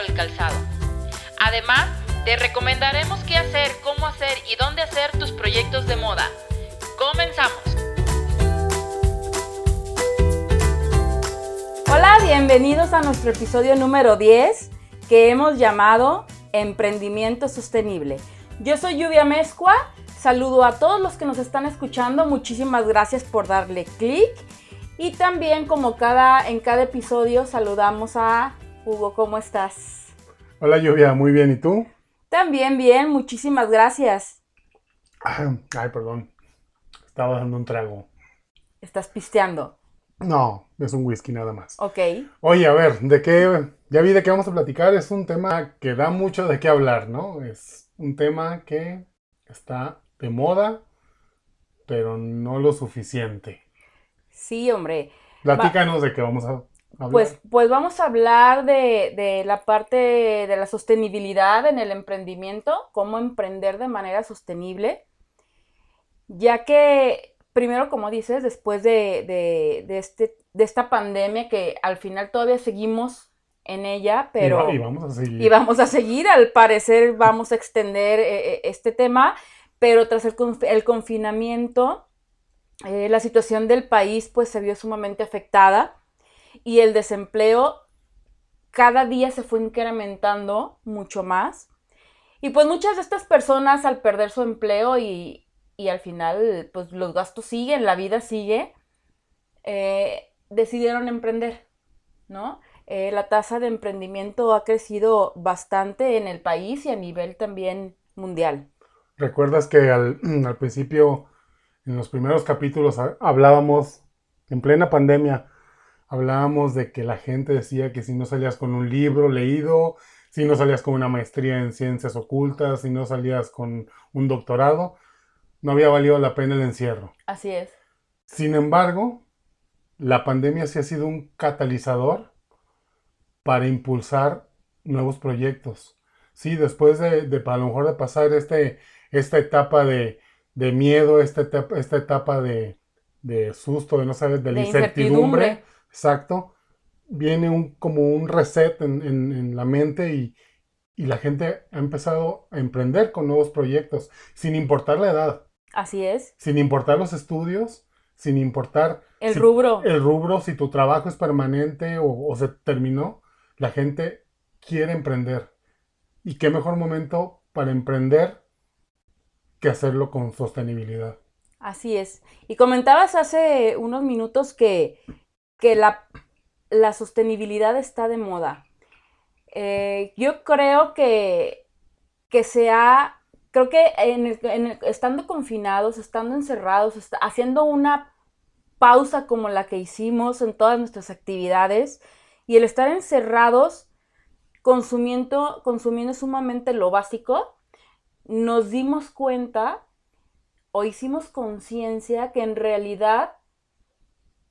el calzado. Además, te recomendaremos qué hacer, cómo hacer y dónde hacer tus proyectos de moda. Comenzamos. Hola, bienvenidos a nuestro episodio número 10 que hemos llamado Emprendimiento Sostenible. Yo soy Lluvia Mezcua, saludo a todos los que nos están escuchando, muchísimas gracias por darle clic y también como cada, en cada episodio saludamos a Hugo, ¿cómo estás? Hola Lluvia, muy bien, ¿y tú? También bien, muchísimas gracias. Ay, perdón, estaba dando un trago. ¿Estás pisteando? No, es un whisky nada más. Ok. Oye, a ver, ¿de qué? Ya vi de qué vamos a platicar. Es un tema que da mucho de qué hablar, ¿no? Es un tema que está de moda, pero no lo suficiente. Sí, hombre. Platícanos de qué vamos a hablar. Pues, pues vamos a hablar de, de la parte de la sostenibilidad en el emprendimiento, cómo emprender de manera sostenible, ya que primero, como dices, después de, este, de esta pandemia que al final todavía seguimos en ella, pero... Y, vamos a seguir. Y vamos a seguir, al parecer vamos a extender eh, eh, este tema, pero tras el, confinamiento, eh, la situación del país pues se vio sumamente afectada y el desempleo cada día se fue incrementando mucho más. Y pues muchas de estas personas al perder su empleo y, y al final, pues los gastos siguen, la vida sigue, eh, decidieron emprender, ¿no? Eh, la tasa de emprendimiento ha crecido bastante en el país y a nivel también mundial. ¿Recuerdas que al, al principio, en los primeros capítulos, hablábamos, en plena pandemia, hablábamos de que la gente decía que si no salías con un libro leído, si no salías con una maestría en ciencias ocultas, si no salías con un doctorado, no había valido la pena el encierro. Así es. Sin embargo, la pandemia sí ha sido un catalizador para impulsar nuevos proyectos. Sí, después de, de a lo mejor de pasar este, esta etapa de, miedo, esta etapa, esta etapa de, susto, de no saber, de, la incertidumbre, exacto, viene un, como un reset en, la mente y, y la gente ha empezado a emprender con nuevos proyectos, sin importar la edad. Así es. Sin importar los estudios, sin importar... El rubro. El rubro, si tu trabajo es permanente o, se terminó, la gente quiere emprender. ¿Y qué mejor momento para emprender que hacerlo con sostenibilidad? Así es. Y comentabas hace unos minutos que, que la, la, sostenibilidad está de moda. Eh, yo creo que, que creo que en estando confinados, estando encerrados, haciendo una pausa como la que hicimos en todas nuestras actividades y el estar encerrados consumiendo, consumiendo sumamente lo básico, nos dimos cuenta o hicimos conciencia que en realidad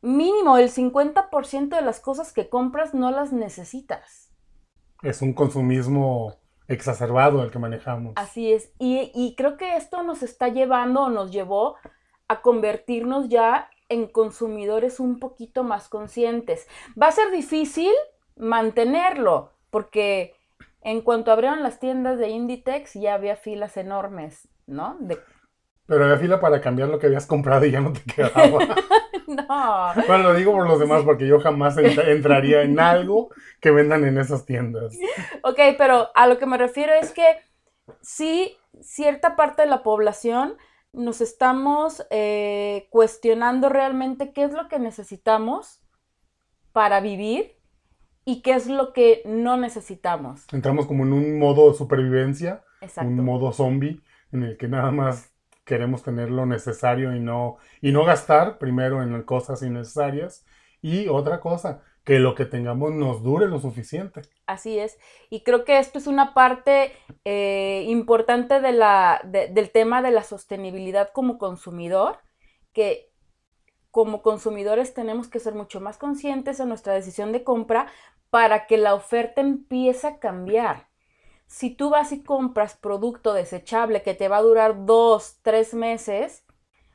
mínimo el 50% de las cosas que compras no las necesitas. Es un consumismo exacerbado el que manejamos. Así es. Y, creo que esto nos está llevando o nos llevó a convertirnos ya en consumidores un poquito más conscientes. Va a ser difícil mantenerlo, porque en cuanto abrieron las tiendas de Inditex ya había filas enormes, ¿no? Pero había fila para cambiar lo que habías comprado y ya no te quedaba. no. Bueno, lo digo por los demás porque yo jamás entraría en algo que vendan en esas tiendas. Ok, pero a lo que me refiero es que sí, cierta parte de la población nos estamos eh, cuestionando realmente qué es lo que necesitamos para vivir y qué es lo que no necesitamos. Entramos como en un modo de supervivencia, un modo zombie, en el que nada más queremos tener lo necesario y no, y no gastar primero en cosas innecesarias. Y otra cosa, que lo que tengamos nos dure lo suficiente. Así es. Y creo que esto es una parte eh, importante de la, del tema de la sostenibilidad como consumidor, que como consumidores tenemos que ser mucho más conscientes en nuestra decisión de compra para que la oferta empiece a cambiar. Si tú vas y compras producto desechable que te va a durar dos, tres meses,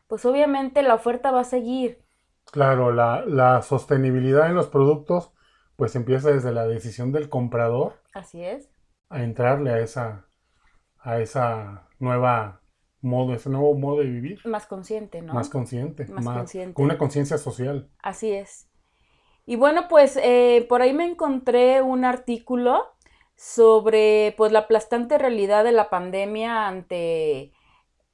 pues obviamente la oferta va a seguir. Claro, la, la sostenibilidad en los productos pues empieza desde la decisión del comprador. Así es. A entrarle a esa, a esa nueva modo, ese nuevo modo de vivir. Más consciente, ¿no? Más consciente, más, consciente. Con una conciencia social. Así es. Y bueno, pues eh, por ahí me encontré un artículo sobre pues la aplastante realidad de la pandemia ante,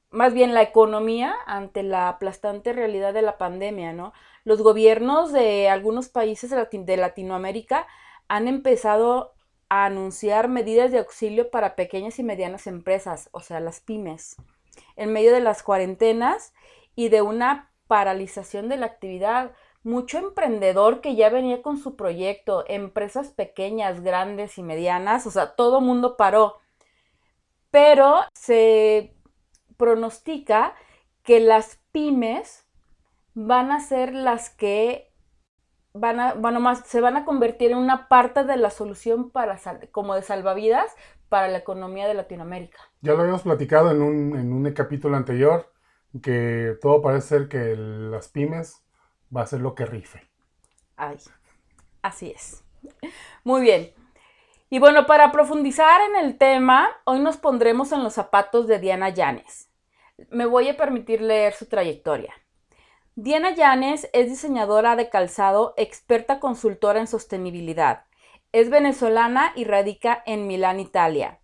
más bien la economía ante la aplastante realidad de la pandemia, ¿no? Los gobiernos de algunos países de Latinoamérica han empezado a anunciar medidas de auxilio para pequeñas y medianas empresas, o sea, las pymes, en medio de las cuarentenas y de una paralización de la actividad mucho emprendedor que ya venía con su proyecto, empresas pequeñas, grandes y medianas, o sea, todo mundo paró. Pero se pronostica que las pymes van a ser las que van a, bueno, más, se van a convertir en una parte de la solución para como de salvavidas para la economía de Latinoamérica. Ya lo habíamos platicado en un, en un capítulo anterior, que todo parece ser que las pymes va a ser lo que rife. Ay, así es. Muy bien. Y bueno, para profundizar en el tema, hoy nos pondremos en los zapatos de Diana Llanes. Me voy a permitir leer su trayectoria. Diana Llanes es diseñadora de calzado, experta consultora en sostenibilidad. Es venezolana y radica en Milán, Italia.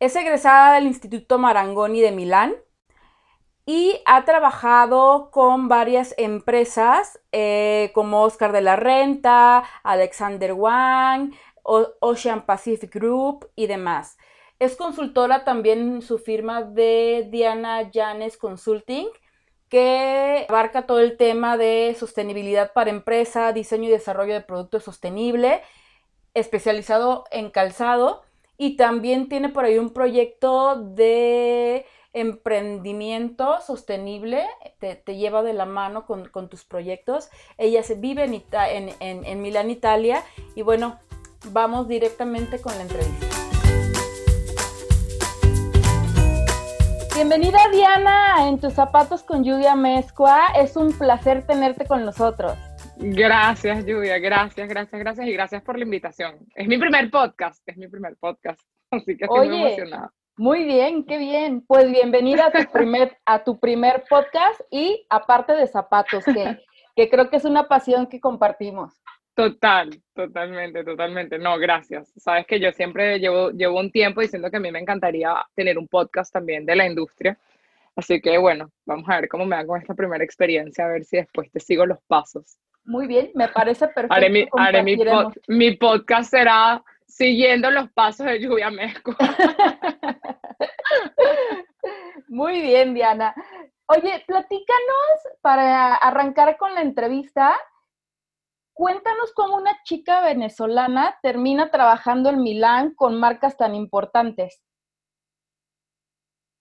Es egresada del Instituto Marangoni de Milán y ha trabajado con varias empresas eh, como Oscar de la Renta, Alexander Wang, Ocean Pacific Group y demás. Es consultora también en su firma de Diana Janes Consulting, que abarca todo el tema de sostenibilidad para empresa, diseño y desarrollo de productos sostenible, especializado en calzado y también tiene por ahí un proyecto de emprendimiento sostenible, te, lleva de la mano con, tus proyectos. Ella se vive en, en, en, Milán, Italia, y bueno, vamos directamente con la entrevista. Bienvenida Diana en tus zapatos con Lluvia Mezcua. Es un placer tenerte con nosotros. Gracias, Lluvia. Gracias, gracias, gracias y gracias por la invitación. Es mi primer podcast, es mi primer podcast, así que estoy muy emocionada. Muy bien, qué bien. Pues bienvenida a tu primer, a tu primer podcast y aparte de zapatos, que, que creo que es una pasión que compartimos. Total, totalmente, totalmente. No, gracias. Sabes que yo siempre llevo, llevo un tiempo diciendo que a mí me encantaría tener un podcast también de la industria. Así que bueno, vamos a ver cómo me va con esta primera experiencia, a ver si después te sigo los pasos. Muy bien, me parece perfecto. Haré mi, haré mi, mi podcast será siguiendo los pasos de Lluvia Mezco. Muy bien, Diana. Oye, platícanos para arrancar con la entrevista. Cuéntanos cómo una chica venezolana termina trabajando en Milán con marcas tan importantes.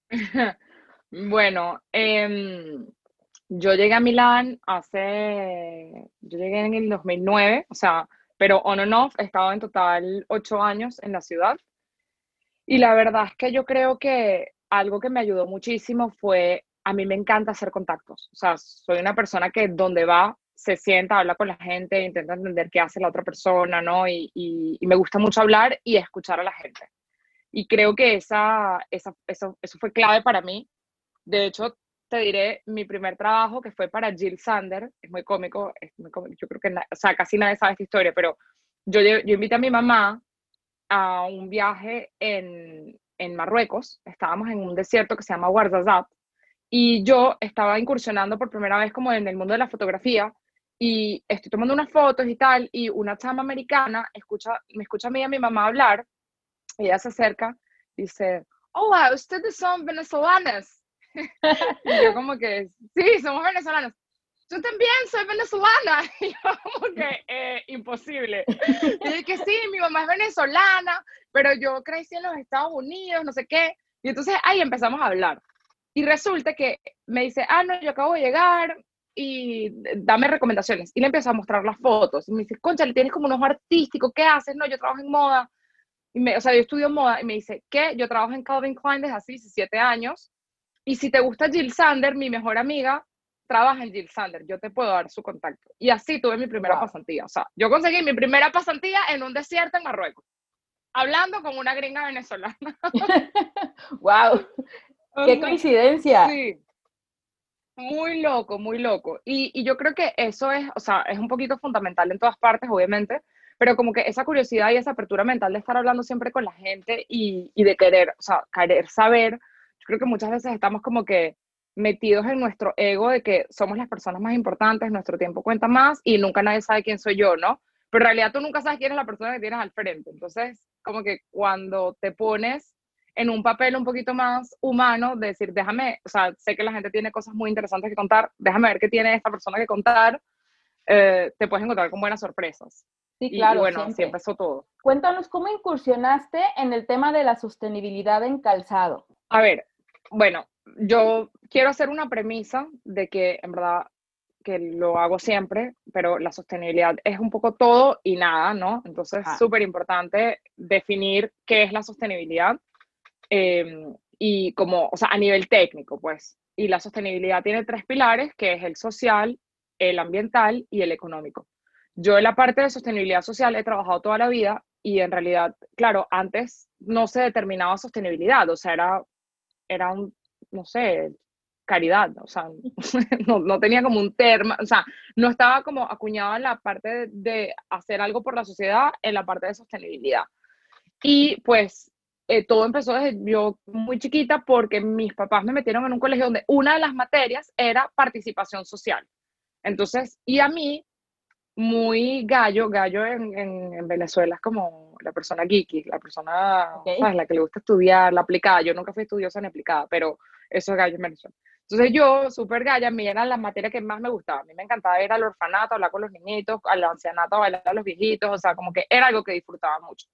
Bueno, em, yo llegué a Milán hace, yo llegué en el 2009, o sea, pero on and off he estado en total ocho años en la ciudad. Y la verdad es que yo creo que algo que me ayudó muchísimo fue, a mí me encanta hacer contactos. O sea, soy una persona que donde va se sienta, habla con la gente, intenta entender qué hace la otra persona, ¿no? Y, me gusta mucho hablar y escuchar a la gente. Y creo que esa, esa, eso, eso fue clave para mí. De hecho, te diré mi primer trabajo que fue para Jill Sander, es muy cómico, es muy cómico yo creo que, o sea, casi nadie sabe esta historia, pero yo, yo invité a mi mamá a un viaje en, en Marruecos, estábamos en un desierto que se llama Ouarzazate, y yo estaba incursionando por primera vez como en el mundo de la fotografía, y estoy tomando unas fotos y tal, y una chama americana escucha, me escucha a mí y a mi mamá hablar, ella se acerca, dice, hola, ustedes son venezolanas, y yo como que, sí, somos venezolanos. Yo también soy venezolana. Y yo como que, eh, imposible. Y dije que sí, mi mamá es venezolana, pero yo crecí en los Estados Unidos, no sé qué. Y entonces ahí empezamos a hablar. Y resulta que me dice, ah, no, yo acabo de llegar, y dame recomendaciones. Y le empiezo a mostrar las fotos. Y me dice, concha, le tienes como un ojo artístico, ¿qué haces? No, yo trabajo en moda. Y me, o sea, yo estudio moda y me dice, ¿qué? Yo trabajo en Calvin Klein desde hace 17 años. Y si te gusta Jill Sander, mi mejor amiga, trabaja en Jill Sander, yo te puedo dar su contacto. Y así tuve mi primera pasantía. O sea, yo conseguí mi primera pasantía en un desierto en Marruecos, hablando con una gringa venezolana. ¡Wow! ¡Qué coincidencia! Sí. Muy loco, muy loco. Y, y, yo creo que eso es, o sea, es un poquito fundamental en todas partes, obviamente, pero como que esa curiosidad y esa apertura mental de estar hablando siempre con la gente y, y de querer, o sea, querer saber, yo creo que muchas veces estamos como que metidos en nuestro ego de que somos las personas más importantes, nuestro tiempo cuenta más y nunca nadie sabe quién soy yo, ¿no? Pero en realidad tú nunca sabes quién es la persona que tienes al frente. Entonces, como que cuando te pones en un papel un poquito más humano, de decir, déjame, o sea, sé que la gente tiene cosas muy interesantes que contar, déjame ver qué tiene esta persona que contar, eh, te puedes encontrar con buenas sorpresas. Sí, claro. Y, bueno, siempre. así empezó todo. Cuéntanos cómo incursionaste en el tema de la sostenibilidad en calzado. A ver, bueno, yo quiero hacer una premisa de que en verdad que lo hago siempre, pero la sostenibilidad es un poco todo y nada, ¿no? Entonces es súper importante definir qué es la sostenibilidad em, y como, o sea, a nivel técnico, pues. Y la sostenibilidad tiene tres pilares, que es el social, el ambiental y el económico. Yo en la parte de sostenibilidad social he trabajado toda la vida y en realidad, claro, antes no se determinaba sostenibilidad, o sea, era, era un no sé, caridad, o sea, no, tenía como un termo, o sea, no estaba como acuñado en la parte de, hacer algo por la sociedad, en la parte de sostenibilidad. Y pues eh, todo empezó desde yo muy chiquita porque mis papás me metieron en un colegio donde una de las materias era participación social. Entonces, y a mí, muy gallo, gallo en, en, Venezuela es como la persona geeky, la persona, ¿sabes? La que le gusta estudiar, la aplicada. Yo nunca fui estudiosa ni aplicada, pero eso es gallo en Venezuela. Entonces yo, súper galla, me eran las materias que más me gustaban. A mí me encantaba ir al orfanato, hablar con los niñitos, al ancianato, bailar a los viejitos, o sea, como que era algo que disfrutaba mucho.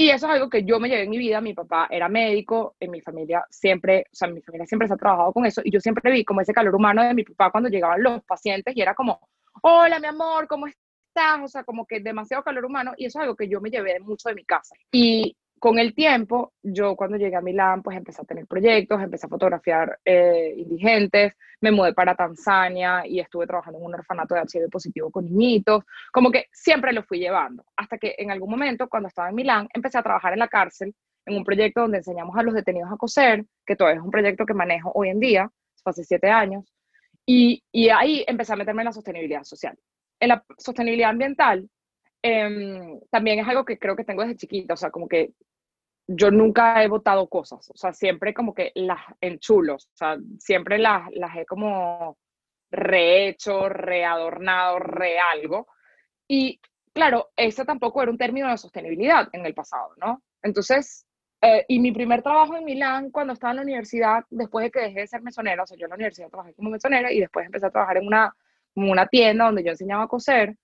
Y eso es algo que yo me llevé en mi vida. Mi papá era médico, en mi familia siempre, o sea, mi familia siempre se ha trabajado con eso. Y yo siempre vi como ese calor humano de mi papá cuando llegaban los pacientes y era como, hola, mi amor, ¿cómo estás? O sea, como que demasiado calor humano. Y eso es algo que yo me llevé mucho de mi casa. Y con el tiempo, yo cuando llegué a Milán, pues empecé a tener proyectos, empecé a fotografiar eh, indigentes, me mudé para Tanzania y estuve trabajando en un orfanato de HIV positivo con niñitos, como que siempre lo fui llevando, hasta que en algún momento, cuando estaba en Milán, empecé a trabajar en la cárcel, en un proyecto donde enseñamos a los detenidos a coser, que todavía es un proyecto que manejo hoy en día, hace siete años, y, y ahí empecé a meterme en la sostenibilidad social. En la sostenibilidad ambiental, eh, también es algo que creo que tengo desde chiquita, o sea, como que yo nunca he votado cosas, o sea, siempre como que las enchulos, o sea, siempre las, las he como rehecho, readornado, re algo. Y claro, ese tampoco era un término de sostenibilidad en el pasado, ¿no? Entonces, eh, y mi primer trabajo en Milán, cuando estaba en la universidad, después de que dejé de ser mesonera, o sea, yo en la universidad trabajé como mesonera y después empecé a trabajar en una, una tienda donde yo enseñaba a coser.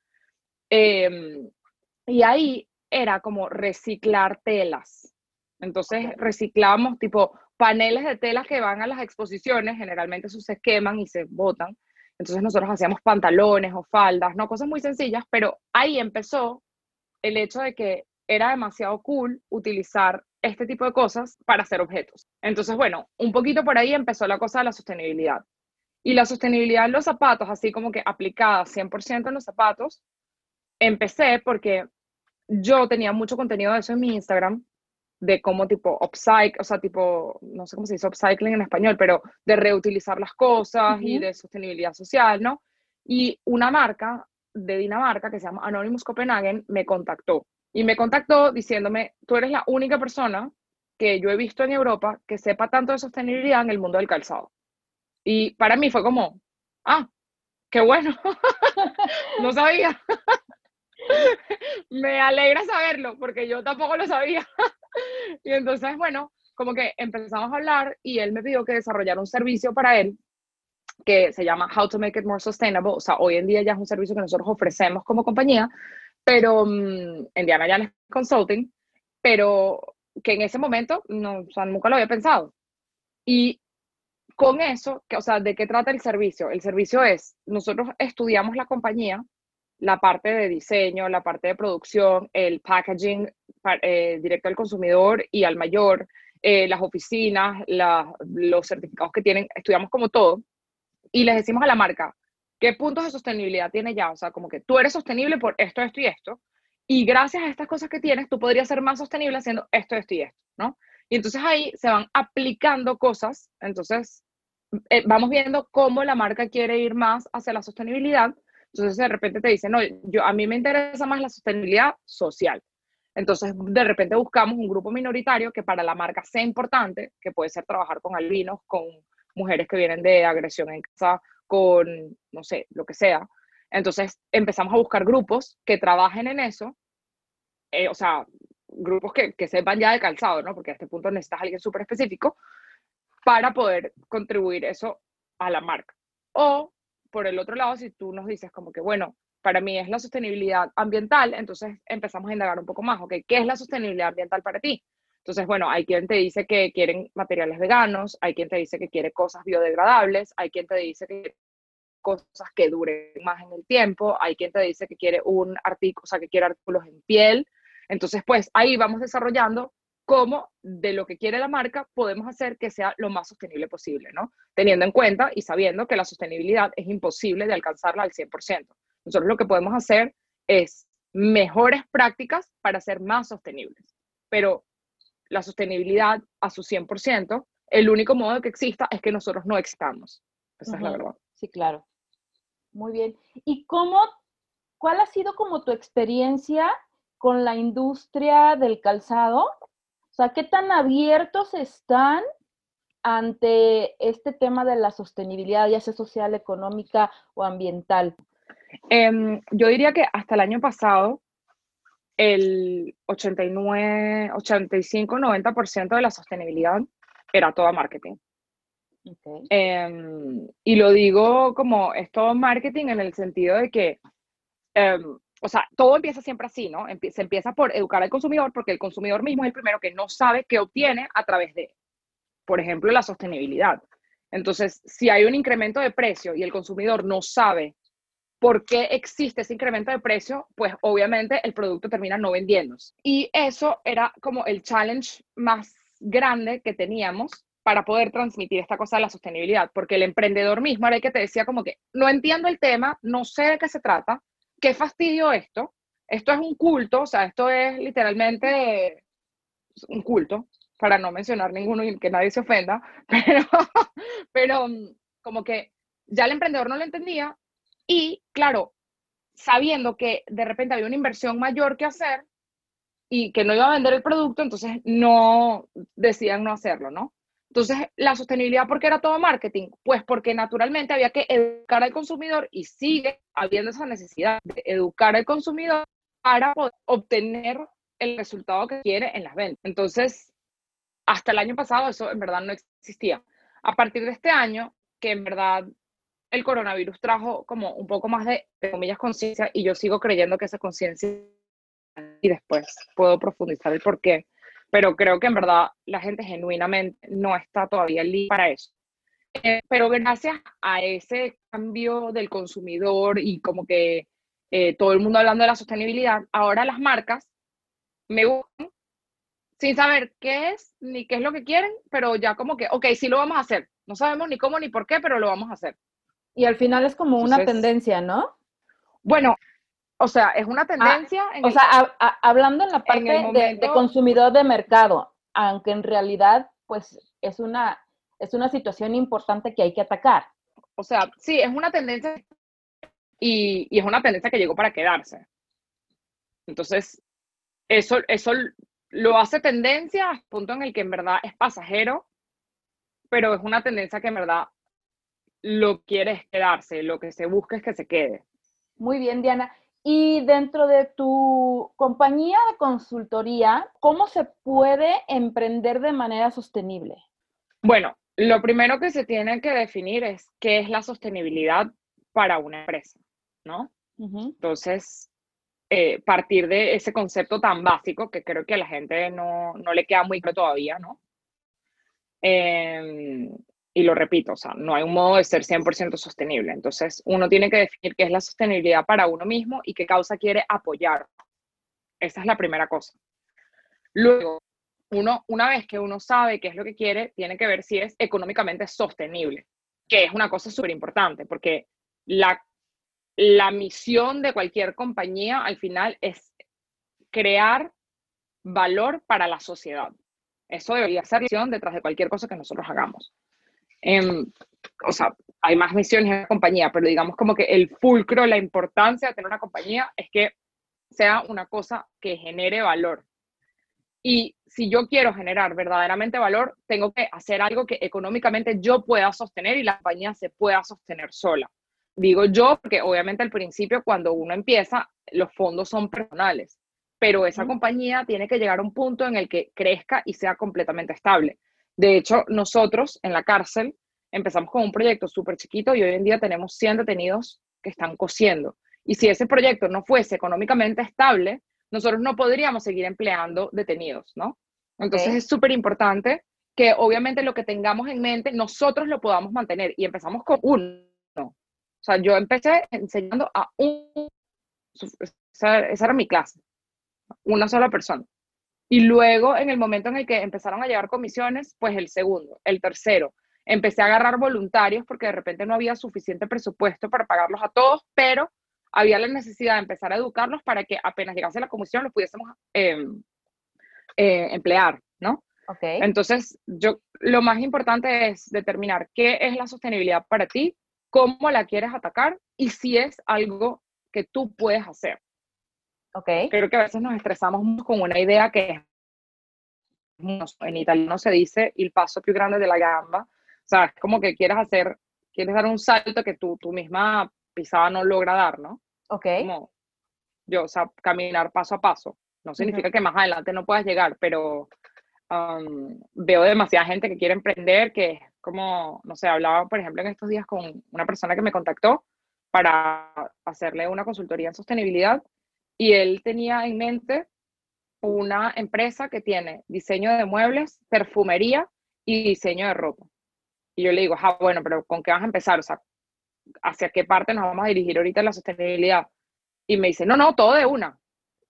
Em, y ahí era como reciclar telas. Entonces reciclamos tipo paneles de telas que van a las exposiciones, generalmente esos se queman y se botan. Entonces nosotros hacíamos pantalones o faldas, no cosas muy sencillas, pero ahí empezó el hecho de que era demasiado cool utilizar este tipo de cosas para hacer objetos. Entonces, bueno, un poquito por ahí empezó la cosa de la sostenibilidad. Y la sostenibilidad en los zapatos, así como que aplicada 100% en los zapatos, empecé porque yo tenía mucho contenido de eso en mi Instagram de cómo tipo upcycle, o sea, tipo, no sé cómo se dice upcycling en español, pero de reutilizar las cosas y de sostenibilidad social, ¿no? Y una marca de Dinamarca que se llama Anonymous Copenhagen me contactó y me contactó diciéndome, tú eres la única persona que yo he visto en Europa que sepa tanto de sostenibilidad en el mundo del calzado. Y para mí fue como, ah, qué bueno, no sabía. me alegra saberlo porque yo tampoco lo sabía. y entonces, bueno, como que empezamos a hablar y él me pidió que desarrollara un servicio para él que se llama How to Make It More Sustainable. O sea, hoy en día ya es un servicio que nosotros ofrecemos como compañía, pero um, en Diana ya Consulting, pero que en ese momento no, o sea, nunca lo había pensado. Y con eso, que, o sea, ¿de qué trata el servicio? El servicio es, nosotros estudiamos la compañía, la parte de diseño, la parte de producción, el packaging eh, directo al consumidor y al mayor, eh, las oficinas, los certificados que tienen, estudiamos como todo. Y les decimos a la marca qué puntos de sostenibilidad tiene ya, o sea, como que tú eres sostenible por esto, esto y esto, y gracias a estas cosas que tienes, tú podrías ser más sostenible haciendo esto, esto y esto, ¿no? Y entonces ahí se van aplicando cosas, entonces eh, vamos viendo cómo la marca quiere ir más hacia la sostenibilidad entonces de repente te dicen, no, yo, a mí me interesa más la sostenibilidad social. Entonces de repente buscamos un grupo minoritario que para la marca sea importante, que puede ser trabajar con albinos, con mujeres que vienen de agresión en casa, con, no sé, lo que sea. Entonces empezamos a buscar grupos que trabajen en eso, eh, o sea, grupos que, que sepan ya de calzado, ¿no? Porque a este punto necesitas a alguien súper específico para poder contribuir eso a la marca. O por el otro lado, si tú nos dices como que, bueno, para mí es la sostenibilidad ambiental, entonces empezamos a indagar un poco más, ¿ok? ¿Qué es la sostenibilidad ambiental para ti? Entonces, bueno, hay quien te dice que quieren materiales veganos, hay quien te dice que quiere cosas biodegradables, hay quien te dice que cosas que duren más en el tiempo, hay quien te dice que quiere un artículo, o sea, que quiere artículos en piel. Entonces, pues ahí vamos desarrollando cómo de lo que quiere la marca podemos hacer que sea lo más sostenible posible, ¿no? Teniendo en cuenta y sabiendo que la sostenibilidad es imposible de alcanzarla al 100%. Nosotros lo que podemos hacer es mejores prácticas para ser más sostenibles, pero la sostenibilidad a su 100%, el único modo que exista es que nosotros no existamos. Esa es la verdad. Sí, claro. Muy bien. ¿Y cómo, cuál ha sido como tu experiencia con la industria del calzado o sea, ¿qué tan abiertos están ante este tema de la sostenibilidad, ya sea social, económica o ambiental? Em, yo diría que hasta el año pasado, el 89, 85, 90% de la sostenibilidad era todo marketing. Em, y lo digo como es todo marketing en el sentido de que em, o sea, todo empieza siempre así, ¿no? Se empieza por educar al consumidor porque el consumidor mismo es el primero que no sabe qué obtiene a través de, por ejemplo, la sostenibilidad. Entonces, si hay un incremento de precio y el consumidor no sabe por qué existe ese incremento de precio, pues obviamente el producto termina no vendiéndose. Y eso era como el challenge más grande que teníamos para poder transmitir esta cosa de la sostenibilidad, porque el emprendedor mismo era el que te decía como que no entiendo el tema, no sé de qué se trata, qué fastidio esto. Esto es un culto, o sea, esto es literalmente un culto, para no mencionar ninguno y que nadie se ofenda, pero, mm, como que ya el emprendedor no lo entendía y, claro, sabiendo que de repente había una inversión mayor que hacer y que no iba a vender el producto, entonces no decían no hacerlo, ¿no? Entonces, la sostenibilidad, ¿por qué era todo marketing? Pues porque naturalmente había que educar al consumidor y sigue habiendo esa necesidad de educar al consumidor para poder obtener el resultado que quiere en las ventas. Entonces, hasta el año pasado eso en verdad no existía. A partir de este año, que en verdad el coronavirus trajo como un poco más de, de comillas, conciencia y yo sigo creyendo que esa conciencia y después puedo profundizar el por qué pero creo que en verdad la gente genuinamente no está todavía lista para eso. Eh, pero gracias a ese cambio del consumidor y como que eh, todo el mundo hablando de la sostenibilidad, ahora las marcas me gustan sin saber qué es ni qué es lo que quieren, pero ya como que, ok, sí lo vamos a hacer. No sabemos ni cómo ni por qué, pero lo vamos a hacer. Y al final es como una tendencia, ¿no? Bueno, o sea, es una ah, tendencia. o sea, hablando en la parte de, consumidor de mercado, aunque en realidad, pues, es una, es una situación importante que hay que atacar. O sea, sí, es una tendencia y, y es una tendencia que llegó para quedarse. Entonces, eso, eso lo hace tendencia al punto en el que en verdad es pasajero, pero es una tendencia que en verdad lo quiere quedarse, lo que se busca es que se quede. Muy bien, Diana. Y dentro de tu compañía de consultoría, ¿cómo se puede emprender de manera sostenible? Bueno, lo primero que se tiene que definir es qué es la sostenibilidad para una empresa, ¿no? Entonces, eh, partir de ese concepto tan básico que creo que a la gente no, le queda muy claro todavía, ¿no? Em, y lo repito, o sea, no hay un modo de ser 100% sostenible. Entonces, uno tiene que definir qué es la sostenibilidad para uno mismo y qué causa quiere apoyar. Esa es la primera cosa. Luego, uno, una vez que uno sabe qué es lo que quiere, tiene que ver si es económicamente sostenible, que es una cosa súper importante, porque la, la misión de cualquier compañía al final es crear valor para la sociedad. Eso debería ser la misión detrás de cualquier cosa que nosotros hagamos. Em, o sea, hay más misiones en la compañía, pero digamos como que el fulcro, la importancia de tener una compañía es que sea una cosa que genere valor. Y si yo quiero generar verdaderamente valor, tengo que hacer algo que económicamente yo pueda sostener y la compañía se pueda sostener sola. Digo yo, porque obviamente al principio cuando uno empieza, los fondos son personales, pero esa compañía tiene que llegar a un punto en el que crezca y sea completamente estable. De hecho, nosotros en la cárcel empezamos con un proyecto súper chiquito y hoy en día tenemos 100 detenidos que están cosiendo. Y si ese proyecto no fuese económicamente estable, nosotros no podríamos seguir empleando detenidos, ¿no? Entonces es súper importante que obviamente lo que tengamos en mente, nosotros lo podamos mantener. Y empezamos con uno. O sea, yo empecé enseñando a un... esa era mi clase, una sola persona. Y luego, en el momento en el que empezaron a llegar comisiones, pues el segundo, el tercero. Empecé a agarrar voluntarios porque de repente no había suficiente presupuesto para pagarlos a todos, pero había la necesidad de empezar a educarlos para que apenas llegase la comisión los pudiésemos em, eh, emplear, ¿no? Okay. Entonces, yo, lo más importante es determinar qué es la sostenibilidad para ti, cómo la quieres atacar y si es algo que tú puedes hacer. Okay. Creo que a veces nos estresamos con una idea que en italiano se dice el paso más grande de la gamba. O sea, es como que quieres hacer, quieres dar un salto que tú, tú misma pisada no logra dar, ¿no? Ok. Como yo, o sea, caminar paso a paso. No significa que más adelante no puedas llegar, pero um, veo demasiada gente que quiere emprender, que es como, no sé, hablaba, por ejemplo, en estos días con una persona que me contactó para hacerle una consultoría en sostenibilidad y él tenía en mente una empresa que tiene diseño de muebles, perfumería y diseño de ropa. Y yo le digo, ah, bueno, pero ¿con qué vas a empezar? O sea, ¿hacia qué parte nos vamos a dirigir ahorita en la sostenibilidad? Y me dice, no, no, todo de una.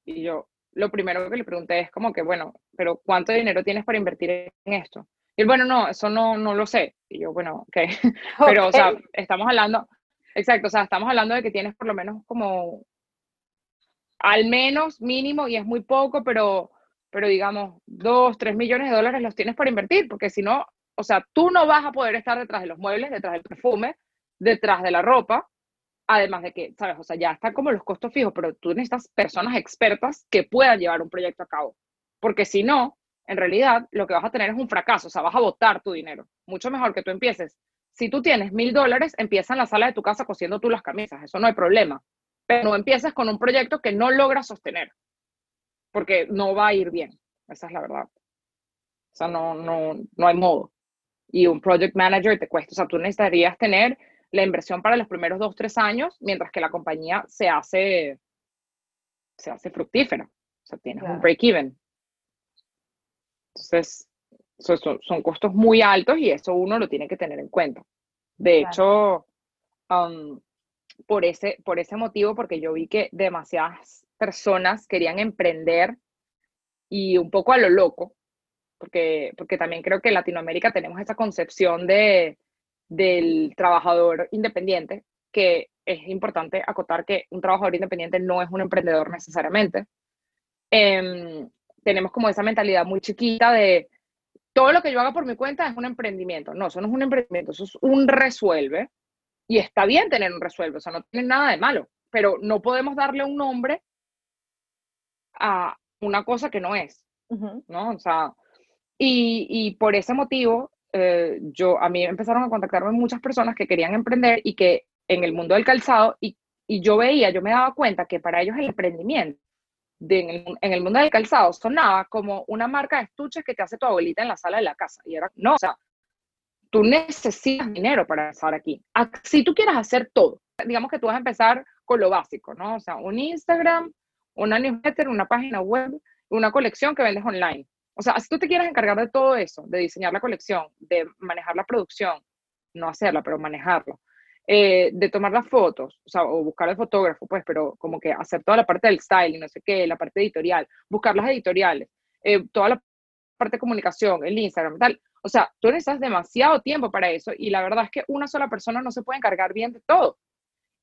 Y yo, lo primero que le pregunté es como que, bueno, pero ¿cuánto dinero tienes para invertir en esto? Y él, bueno, no, eso no, no lo sé. Y yo, bueno, ok. pero, o sea, estamos hablando, exacto, o sea, estamos hablando de que tienes por lo menos como al menos mínimo, y es muy poco, pero, pero digamos, dos, tres millones de dólares los tienes para invertir, porque si no, o sea, tú no vas a poder estar detrás de los muebles, detrás del perfume, detrás de la ropa, además de que, sabes, o sea, ya están como los costos fijos, pero tú necesitas personas expertas que puedan llevar un proyecto a cabo, porque si no, en realidad lo que vas a tener es un fracaso, o sea, vas a botar tu dinero. Mucho mejor que tú empieces. Si tú tienes mil dólares, empieza en la sala de tu casa cosiendo tú las camisas, eso no hay problema pero no empieces con un proyecto que no logras sostener, porque no va a ir bien, esa es la verdad. O sea, no, no, no hay modo. Y un project manager te cuesta, o sea, tú necesitarías tener la inversión para los primeros dos, tres años, mientras que la compañía se hace, se hace fructífera. O sea, tienes un break-even. Entonces, son, son, costos muy altos y eso uno lo tiene que tener en cuenta. De hecho, um, por ese, por ese motivo, porque yo vi que demasiadas personas querían emprender y un poco a lo loco, porque, porque también creo que en Latinoamérica tenemos esa concepción de, del trabajador independiente, que es importante acotar que un trabajador independiente no es un emprendedor necesariamente. Em, tenemos como esa mentalidad muy chiquita de todo lo que yo haga por mi cuenta es un emprendimiento. No, eso no es un emprendimiento, eso es un resuelve y está bien tener un resuelve, o sea, no tiene nada de malo, pero no podemos darle un nombre a una cosa que no es, ¿no? O sea, y, y por ese motivo, eh, yo, a mí empezaron a contactarme muchas personas que querían emprender y que en el mundo del calzado, y, y yo veía, yo me daba cuenta que para ellos el emprendimiento de, en, el, en, el, mundo del calzado sonaba como una marca de estuches que te hace tu abuelita en la sala de la casa. Y era, no, o sea, tú necesitas dinero para empezar aquí. Si tú quieres hacer todo, digamos que tú vas a empezar con lo básico, ¿no? O sea, un Instagram, una newsletter, una página web, una colección que vendes online. O sea, si tú te quieres encargar de todo eso, de diseñar la colección, de manejar la producción, no hacerla, pero manejarla. Eh, de tomar las fotos, o sea, o buscar el fotógrafo, pues, pero como que hacer toda la parte del style y no sé qué, la parte editorial, buscar las editoriales, eh, toda la parte de comunicación, el Instagram, tal. O sea, tú necesitas demasiado tiempo para eso y la verdad es que una sola persona no se puede encargar bien de todo.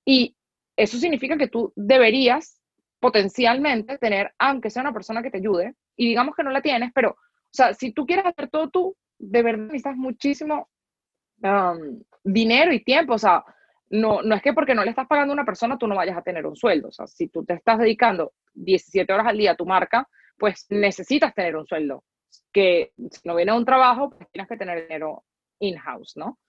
Y eso significa que tú deberías potencialmente tener, aunque sea una persona que te ayude, y digamos que no la tienes, pero, o sea, si tú quieres hacer todo tú, de verdad necesitas muchísimo dinero y tiempo, o sea, no, no es que porque no le estás pagando a una persona tú no vayas a tener un sueldo, o sea, si tú te estás dedicando 17 horas al día a tu marca, pues necesitas tener un sueldo, que si no viene un trabajo, pues tienes que tener dinero in-house, ¿no?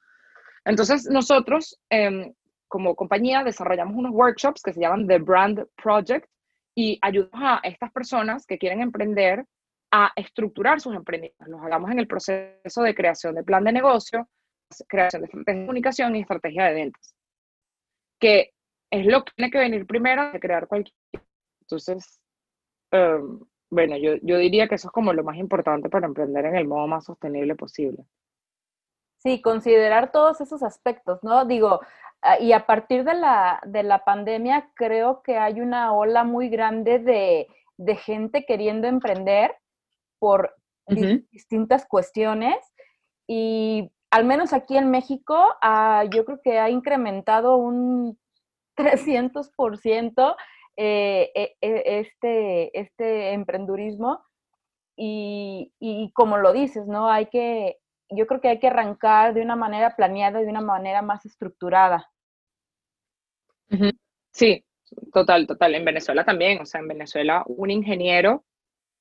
Entonces, nosotros em, como compañía desarrollamos unos workshops que se llaman The Brand Project y ayudamos a estas personas que quieren emprender a estructurar sus emprendimientos. Los hagamos en el proceso de creación de plan de negocio, creación de estrategia de comunicación y estrategia de ventas, que es lo que tiene que venir primero de crear cualquier. Entonces, em, bueno, yo, yo diría que eso es como lo más importante para emprender en el modo más sostenible posible. Sí, considerar todos esos aspectos, ¿no? Digo, ah, y a partir de la, de la pandemia creo que hay una ola muy grande de, de gente queriendo emprender por distintas cuestiones y al menos aquí en México, ah, yo creo que ha incrementado un 300% eh, e, e, este, este emprendurismo. Y, y, como lo dices, ¿no? Hay que, yo creo que hay que arrancar de una manera planeada, de una manera más estructurada. Sí, total, total. En Venezuela también, o sea, en Venezuela un ingeniero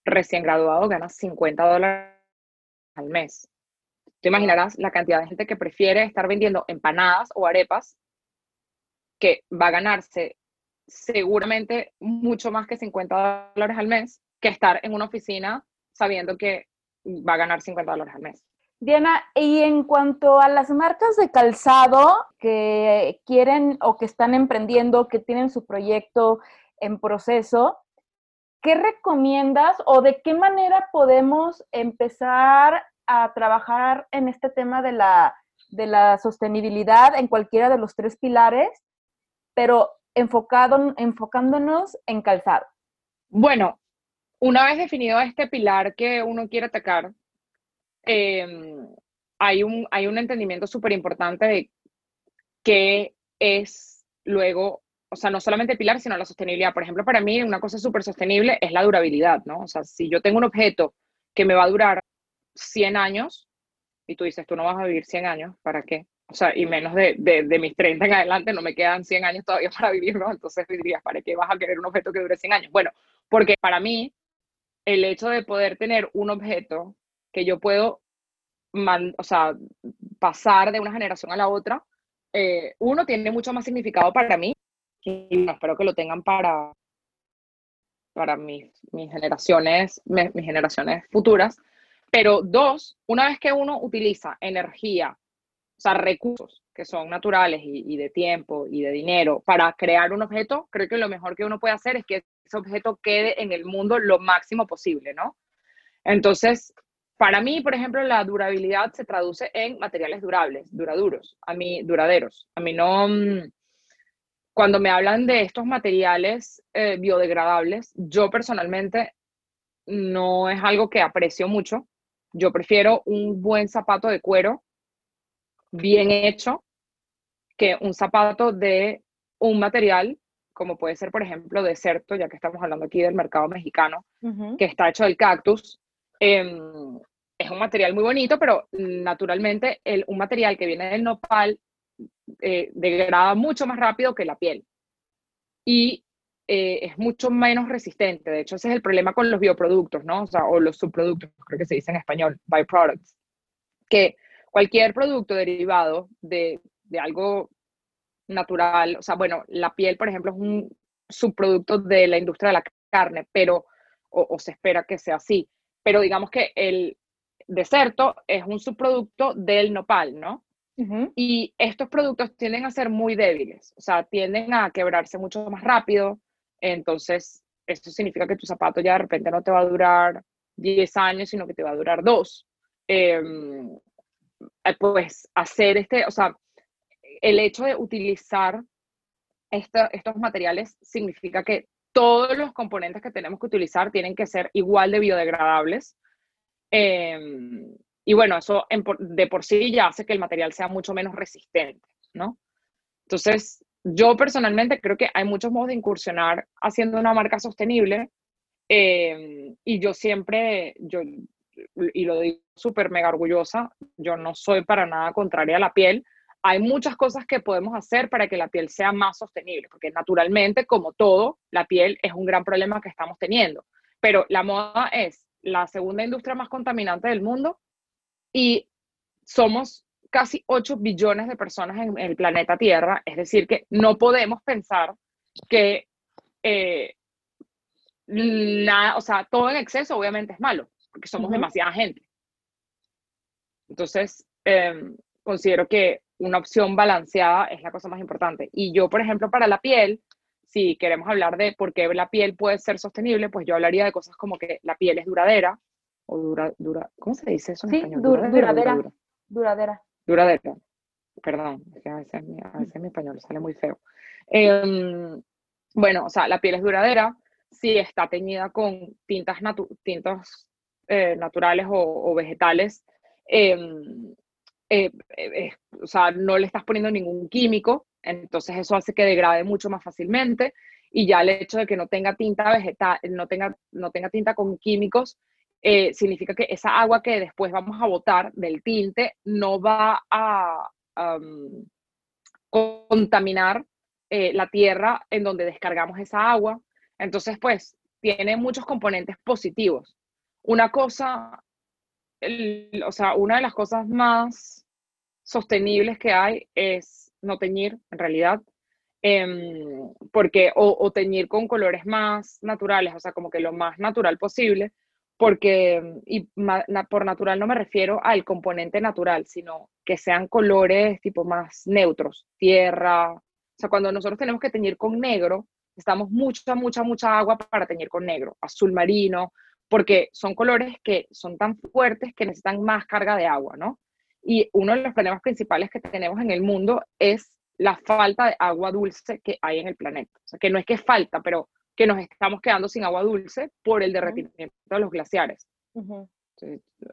recién graduado gana 50 dólares al mes. Te imaginarás la cantidad de gente que prefiere estar vendiendo empanadas o arepas, que va a ganarse seguramente mucho más que 50 dólares al mes, que estar en una oficina sabiendo que va a ganar 50 dólares al mes. Diana, y en cuanto a las marcas de calzado que quieren o que están emprendiendo, que tienen su proyecto en proceso, ¿qué recomiendas o de qué manera podemos empezar a trabajar en este tema de la, de la sostenibilidad en cualquiera de los tres pilares, pero enfocado, enfocándonos en calzado? Bueno, una vez definido este pilar que uno quiere atacar, em, hay, un, hay un entendimiento súper importante de qué es luego, o sea, no solamente el pilar, sino la sostenibilidad. Por ejemplo, para mí una cosa súper sostenible es la durabilidad, ¿no? O sea, si yo tengo un objeto que me va a durar 100 años, y tú dices, tú no vas a vivir 100 años, ¿para qué? O sea, y menos de, de, mis 30 en adelante, no me quedan 100 años todavía para vivir, ¿no? Entonces dirías, ¿para qué vas a querer un objeto que dure 100 años? Bueno, porque para mí, el hecho de poder tener un objeto que yo puedo, o sea, pasar de una generación a la otra, eh, uno tiene mucho más significado para mí, y espero que lo tengan para, para mis, mis generaciones, mis generaciones futuras, pero dos, una vez que uno utiliza energía, o sea, recursos que son naturales y, de tiempo y de dinero para crear un objeto, creo que lo mejor que uno puede hacer es que ese objeto quede en el mundo lo máximo posible, ¿no? Entonces, para mí, por ejemplo, la durabilidad se traduce en materiales durables, duraduros, a mí, duraderos. A mí no, mm, cuando me hablan de estos materiales eh, biodegradables, yo personalmente no es algo que aprecio mucho yo prefiero un buen zapato de cuero bien hecho que un zapato de un material como puede ser, por ejemplo, deserto, ya que estamos hablando aquí del mercado mexicano, que está hecho del cactus. Em, es un material muy bonito, pero naturalmente el, un material que viene del nopal eh, degrada mucho más rápido que la piel. Y eh, es mucho menos resistente. De hecho, ese es el problema con los bioproductos, ¿no? O, sea, o los subproductos, creo que se dice en español, byproducts. Que cualquier producto derivado de, de algo natural, o sea, bueno, la piel, por ejemplo, es un subproducto de la industria de la carne, pero, o, se espera que sea así, pero digamos que el deserto es un subproducto del nopal, ¿no? Y estos productos tienden a ser muy débiles, o sea, tienden a quebrarse mucho más rápido, entonces, eso significa que tu zapato ya de repente no te va a durar 10 años, sino que te va a durar 2. Em, eh, pues hacer este, o sea, el hecho de utilizar estos materiales significa que todos los componentes que tenemos que utilizar tienen que ser igual de biodegradables. Em, y bueno, eso de por sí ya hace que el material sea mucho menos resistente, ¿no? Entonces, yo personalmente creo que hay muchos modos de incursionar haciendo una marca sostenible em, y yo siempre, yo, y lo digo súper mega orgullosa, yo no soy para nada contraria a la piel, hay muchas cosas que podemos hacer para que la piel sea más sostenible, porque naturalmente, como todo, la piel es un gran problema que estamos teniendo. Pero la moda es la segunda industria más contaminante del mundo y somos casi 8 billones de personas en, el planeta Tierra, es decir, que no podemos pensar que eh, nada, o sea, todo en exceso obviamente es malo, porque somos demasiada gente. Entonces, em, considero que una opción balanceada es la cosa más importante. Y yo, por ejemplo, para la piel, si queremos hablar de por qué la piel puede ser sostenible, pues yo hablaría de cosas como que la piel es duradera, o dura, dura ¿cómo se dice eso en sí, español? duradera, duradera. Duradera. Perdón, es que a veces, mi español sale muy feo. Em, bueno, o sea, la piel es duradera si está teñida con tintas, tintas eh, naturales o, vegetales. Em, eh, eh, o sea, no le estás poniendo ningún químico, entonces eso hace que degrade mucho más fácilmente y ya el hecho de que no tenga tinta vegetal, no tenga, no tenga tinta con químicos, significa que esa agua que después vamos a botar del tinte no va a contaminar la tierra en donde descargamos esa agua. Entonces, pues, tiene muchos componentes positivos. Una cosa, o sea, una de las cosas más sostenibles que hay es no teñir, en realidad, em, porque, o, teñir con colores más naturales, o sea, como que lo más natural posible, porque, y por natural no me refiero al componente natural, sino que sean colores tipo más neutros, tierra, o sea, cuando nosotros tenemos que teñir con negro, estamos mucha, mucha, mucha agua para teñir con negro, azul marino, porque son colores que son tan fuertes que necesitan más carga de agua, ¿no? Y uno de los problemas principales que tenemos en el mundo es la falta de agua dulce que hay en el planeta. O sea, que no es que falta, pero que nos estamos quedando sin agua dulce por el derretimiento de los glaciares.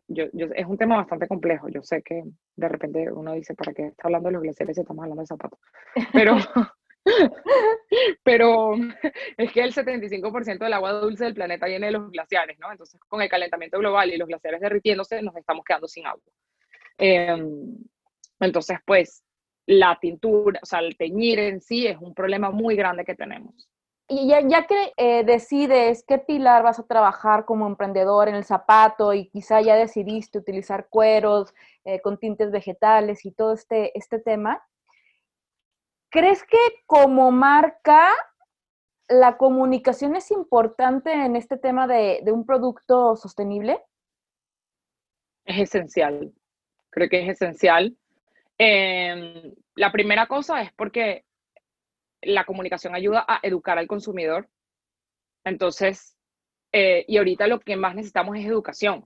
yo, es un tema bastante complejo. Yo sé que de repente uno dice, ¿para qué está hablando de los glaciares si estamos hablando de zapatos? Pero, pero es que el 75% del agua dulce del planeta viene de los glaciares, ¿no? Entonces, con el calentamiento global y los glaciares derritiéndose, nos estamos quedando sin agua. Em, entonces, pues, la tintura, o sea, el teñir en sí es un problema muy grande que tenemos. Y ya, ya que eh, decides qué pilar vas a trabajar como emprendedor en el zapato y quizá ya decidiste utilizar cueros eh, con tintes vegetales y todo este, este tema, ¿crees que como marca la comunicación es importante en este tema de, de un producto sostenible? Es esencial creo que es esencial. Em, la primera cosa es porque la comunicación ayuda a educar al consumidor. Entonces, eh, y ahorita lo que más necesitamos es educación.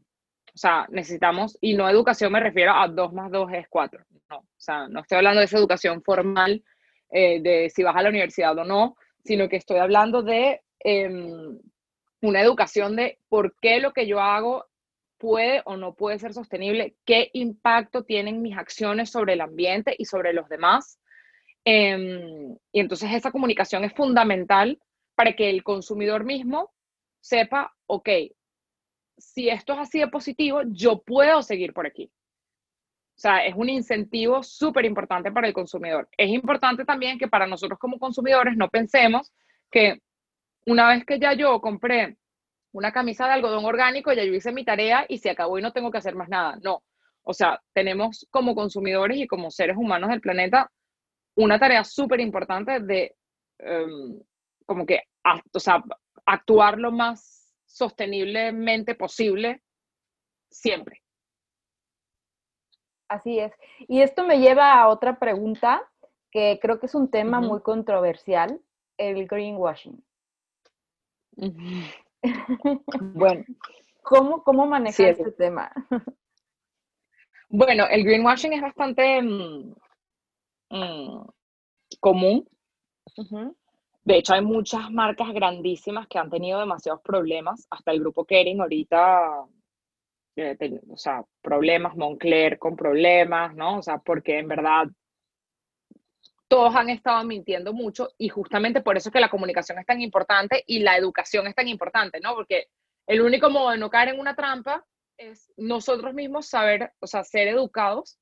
O sea, necesitamos, y no educación me refiero a 2 más 2 es 4. No, o sea, no estoy hablando de esa educación formal eh, de si vas a la universidad o no, sino que estoy hablando de em, una educación de por qué lo que yo hago puede o no puede ser sostenible, qué impacto tienen mis acciones sobre el ambiente y sobre los demás. Em, y entonces esa comunicación es fundamental para que el consumidor mismo sepa, ok, si esto es así de positivo, yo puedo seguir por aquí. O sea, es un incentivo súper importante para el consumidor. Es importante también que para nosotros como consumidores no pensemos que una vez que ya yo compré una camisa de algodón orgánico, ya yo hice mi tarea y se acabó y no tengo que hacer más nada. No. O sea, tenemos como consumidores y como seres humanos del planeta una tarea súper importante de em, como que o sea, actuar lo más sosteniblemente posible siempre. Así es. Y esto me lleva a otra pregunta que creo que es un tema muy controversial, el greenwashing. Bueno. ¿Cómo, cómo manejar este tema? Bueno, el greenwashing es bastante mm, mm, común. De hecho, hay muchas marcas grandísimas que han tenido demasiados problemas, hasta el grupo Kering ahorita, eh, o sea, problemas, Moncler con problemas, ¿no? O sea, porque en verdad todos han estado mintiendo mucho y justamente por eso es que la comunicación es tan importante y la educación es tan importante, ¿no? Porque el único modo de no caer en una trampa es nosotros mismos saber, o sea, ser educados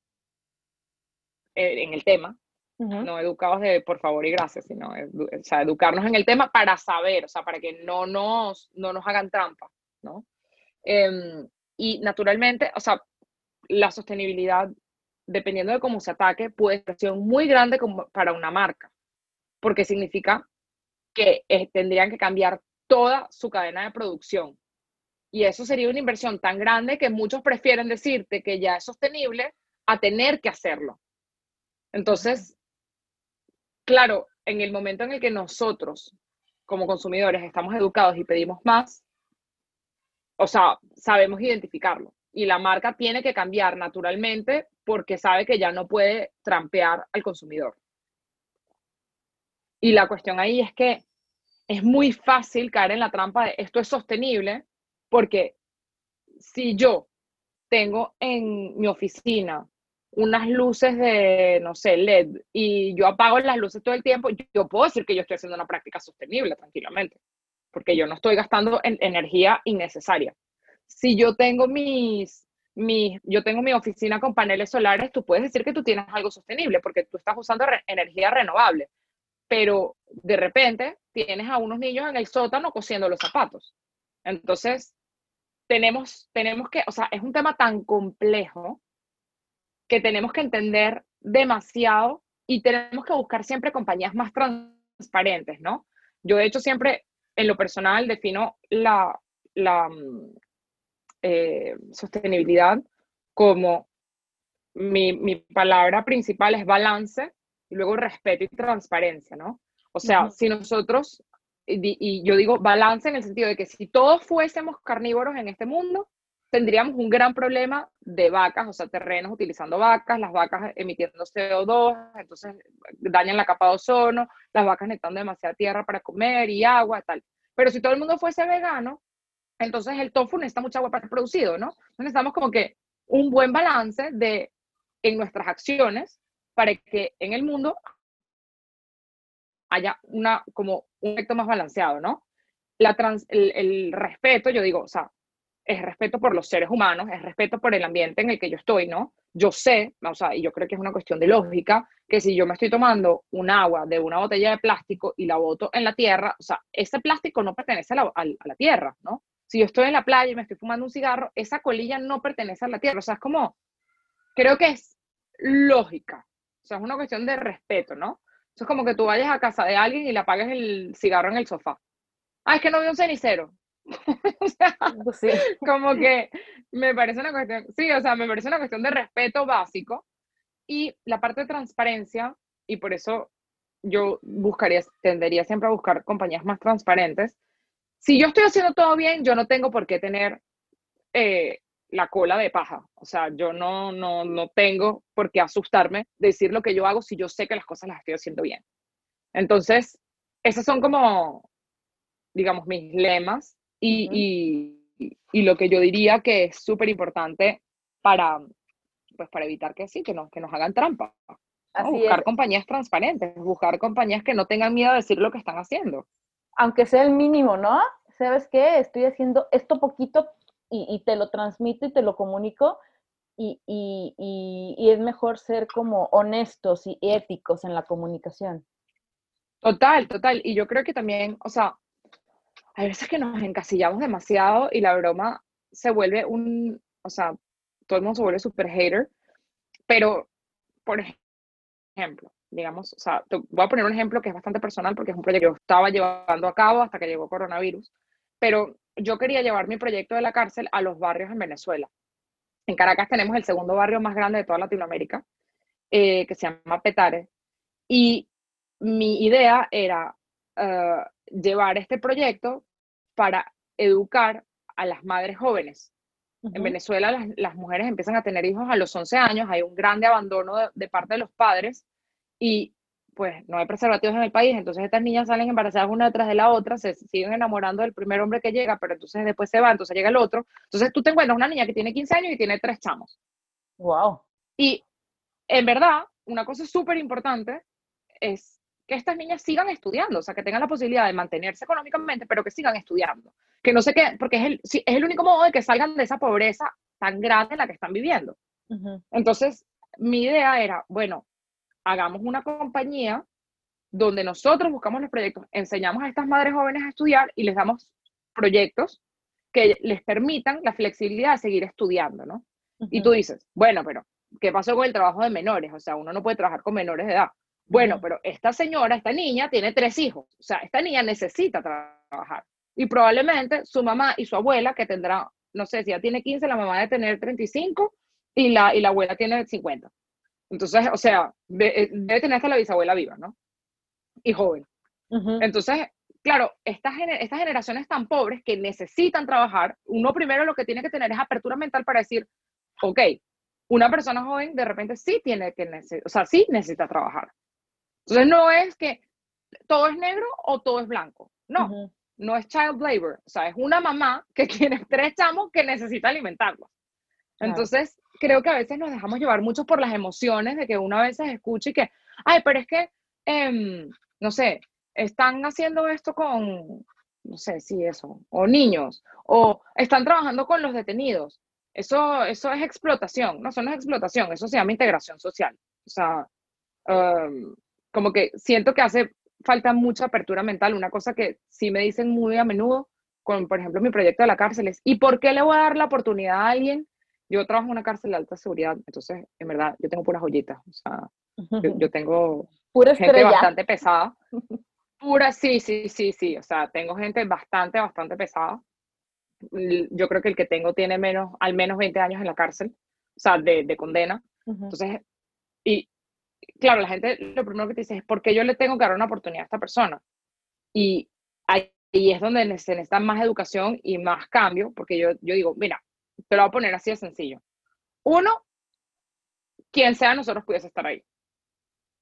eh, en el tema, no educados de por favor y gracias, sino o sea, educarnos en el tema para saber, o sea, para que no nos, no nos hagan trampa, ¿no? Em, y naturalmente, o sea, la sostenibilidad, dependiendo de cómo se ataque, puede ser muy grande como para una marca, porque significa que eh, tendrían que cambiar toda su cadena de producción, y eso sería una inversión tan grande que muchos prefieren decirte que ya es sostenible a tener que hacerlo. Entonces, claro, en el momento en el que nosotros como consumidores estamos educados y pedimos más, o sea, sabemos identificarlo. Y la marca tiene que cambiar naturalmente porque sabe que ya no puede trampear al consumidor. Y la cuestión ahí es que es muy fácil caer en la trampa de esto es sostenible porque si yo tengo en mi oficina unas luces de, no sé, LED y yo apago las luces todo el tiempo, yo puedo decir que yo estoy haciendo una práctica sostenible tranquilamente, porque yo no estoy gastando en energía innecesaria. Si yo tengo mis, mis, yo tengo mi oficina con paneles solares, tú puedes decir que tú tienes algo sostenible porque tú estás usando energía renovable, pero de repente tienes a unos niños en el sótano cosiendo los zapatos. Entonces, tenemos, tenemos que, o sea, es un tema tan complejo que tenemos que entender demasiado y tenemos que buscar siempre compañías más transparentes, ¿no? Yo, de hecho, siempre en lo personal defino la, la mm, eh, sostenibilidad como mi, mi, palabra principal es balance y luego respeto y transparencia, ¿no? O sea, si nosotros y, yo digo balance en el sentido de que si todos fuésemos carnívoros en este mundo, tendríamos un gran problema de vacas, o sea, terrenos utilizando vacas, las vacas emitiendo CO2, entonces dañan la capa de ozono, las vacas necesitando demasiada tierra para comer y agua, tal. Pero si todo el mundo fuese vegano, entonces el tofu necesita mucha agua para ser producido, ¿no? Entonces necesitamos como que un buen balance de en nuestras acciones para que en el mundo haya una, como un efecto más balanceado, ¿no? La el, respeto, yo digo, o sea, es respeto por los seres humanos, es respeto por el ambiente en el que yo estoy, ¿no? Yo sé, o sea, y yo creo que es una cuestión de lógica, que si yo me estoy tomando un agua de una botella de plástico y la boto en la tierra, o sea, ese plástico no pertenece a la, a la tierra, ¿no? Si yo estoy en la playa y me estoy fumando un cigarro, esa colilla no pertenece a la tierra, o sea, es como, creo que es lógica, o sea, es una cuestión de respeto, ¿no? Eso es como que tú vayas a casa de alguien y le apagues el cigarro en el sofá. Ah, es que no vi un cenicero. o sea, pues como que me parece una cuestión, sí, o sea, me parece una cuestión de respeto básico y la parte de transparencia, y por eso yo buscaría, tendería siempre a buscar compañías más transparentes. Si yo estoy haciendo todo bien, yo no tengo por qué tener eh, la cola de paja. O sea, yo no, no, no tengo por qué asustarme de decir lo que yo hago si yo sé que las cosas las estoy haciendo bien. Entonces, esos son como, digamos, mis lemas y, y, y lo que yo diría que es súper importante para, pues, para evitar que sí, que nos, que nos hagan trampa. Buscar compañías transparentes, buscar compañías que no tengan miedo a decir lo que están haciendo. Aunque sea el mínimo, ¿no? ¿Sabes qué? Estoy haciendo esto poquito y, te lo transmito y te lo comunico y, y, es mejor ser como honestos y éticos en la comunicación. Total, total. Y yo creo que también, o sea, hay veces que nos encasillamos demasiado y la broma se vuelve un, o sea, todo el mundo se vuelve súper hater, pero, por ejemplo, digamos, o sea, te voy a poner un ejemplo que es bastante personal porque es un proyecto que yo estaba llevando a cabo hasta que llegó coronavirus, pero yo quería llevar mi proyecto de la cárcel a los barrios en Venezuela. En Caracas tenemos el segundo barrio más grande de toda Latinoamérica, eh, que se llama Petare. Y mi idea era eh, llevar este proyecto para educar a las madres jóvenes En Venezuela las, las, mujeres empiezan a tener hijos a los 11 años, hay un grande abandono de, de parte de los padres y pues no hay preservativos en el país, entonces estas niñas salen embarazadas una detrás de la otra, se siguen enamorando del primer hombre que llega, pero entonces después se va, entonces llega el otro. Entonces tú te encuentras una niña que tiene 15 años y tiene tres chamos. Wow. Y en verdad, una cosa súper importante es que estas niñas sigan estudiando, o sea, que tengan la posibilidad de mantenerse económicamente, pero que sigan estudiando. Que no sé qué, porque es el, es el único modo de que salgan de esa pobreza tan grande en la que están viviendo. Entonces, mi idea era, bueno, hagamos una compañía donde nosotros buscamos los proyectos, enseñamos a estas madres jóvenes a estudiar y les damos proyectos que les permitan la flexibilidad de seguir estudiando, ¿no? Y tú dices, bueno, pero ¿qué pasó con el trabajo de menores? O sea, uno no puede trabajar con menores de edad. Bueno, pero esta señora, esta niña, tiene tres hijos. O sea, esta niña necesita trabajar. Y probablemente su mamá y su abuela, que tendrá, no sé, si ya tiene 15, la mamá debe tener 35 y la, y la abuela tiene 50. Entonces, o sea, eh, debe tener hasta la bisabuela viva, ¿no? Y joven. Entonces, claro, estas, estas generaciones tan pobres que necesitan trabajar, uno primero lo que tiene que tener es apertura mental para decir, ok, una persona joven de repente sí tiene que, o sea, sí necesita trabajar. Entonces, no es que todo es negro o todo es blanco. No, no es child labor. O sea, es una mamá que tiene tres chamos que necesita alimentarlos. Entonces, creo que a veces nos dejamos llevar mucho por las emociones de que uno a veces escucha y que, ay, pero es que, em, no sé, están haciendo esto con, no sé si eso, o niños, o están trabajando con los detenidos. Eso, eso es explotación, no, eso no es explotación, eso se llama integración social. O sea, em, como que siento que hace falta mucha apertura mental. Una cosa que sí me dicen muy a menudo, con, por ejemplo, mi proyecto de la cárcel es, ¿y por qué le voy a dar la oportunidad a alguien yo trabajo en una cárcel de alta seguridad, entonces, en verdad, yo tengo puras joyitas. O sea, yo, tengo Pura gente bastante pesada. Pura, sí, sí, sí, sí. O sea, tengo gente bastante, bastante pesada. Yo creo que el que tengo tiene menos, al menos 20 años en la cárcel, o sea, de, de condena. Entonces, y claro, la gente lo primero que te dice es, ¿por qué yo le tengo que dar una oportunidad a esta persona? Y ahí es donde se necesita más educación y más cambio, porque yo, yo digo, mira, te lo voy a poner así de sencillo. Uno, quien sea nosotros pudiese estar ahí.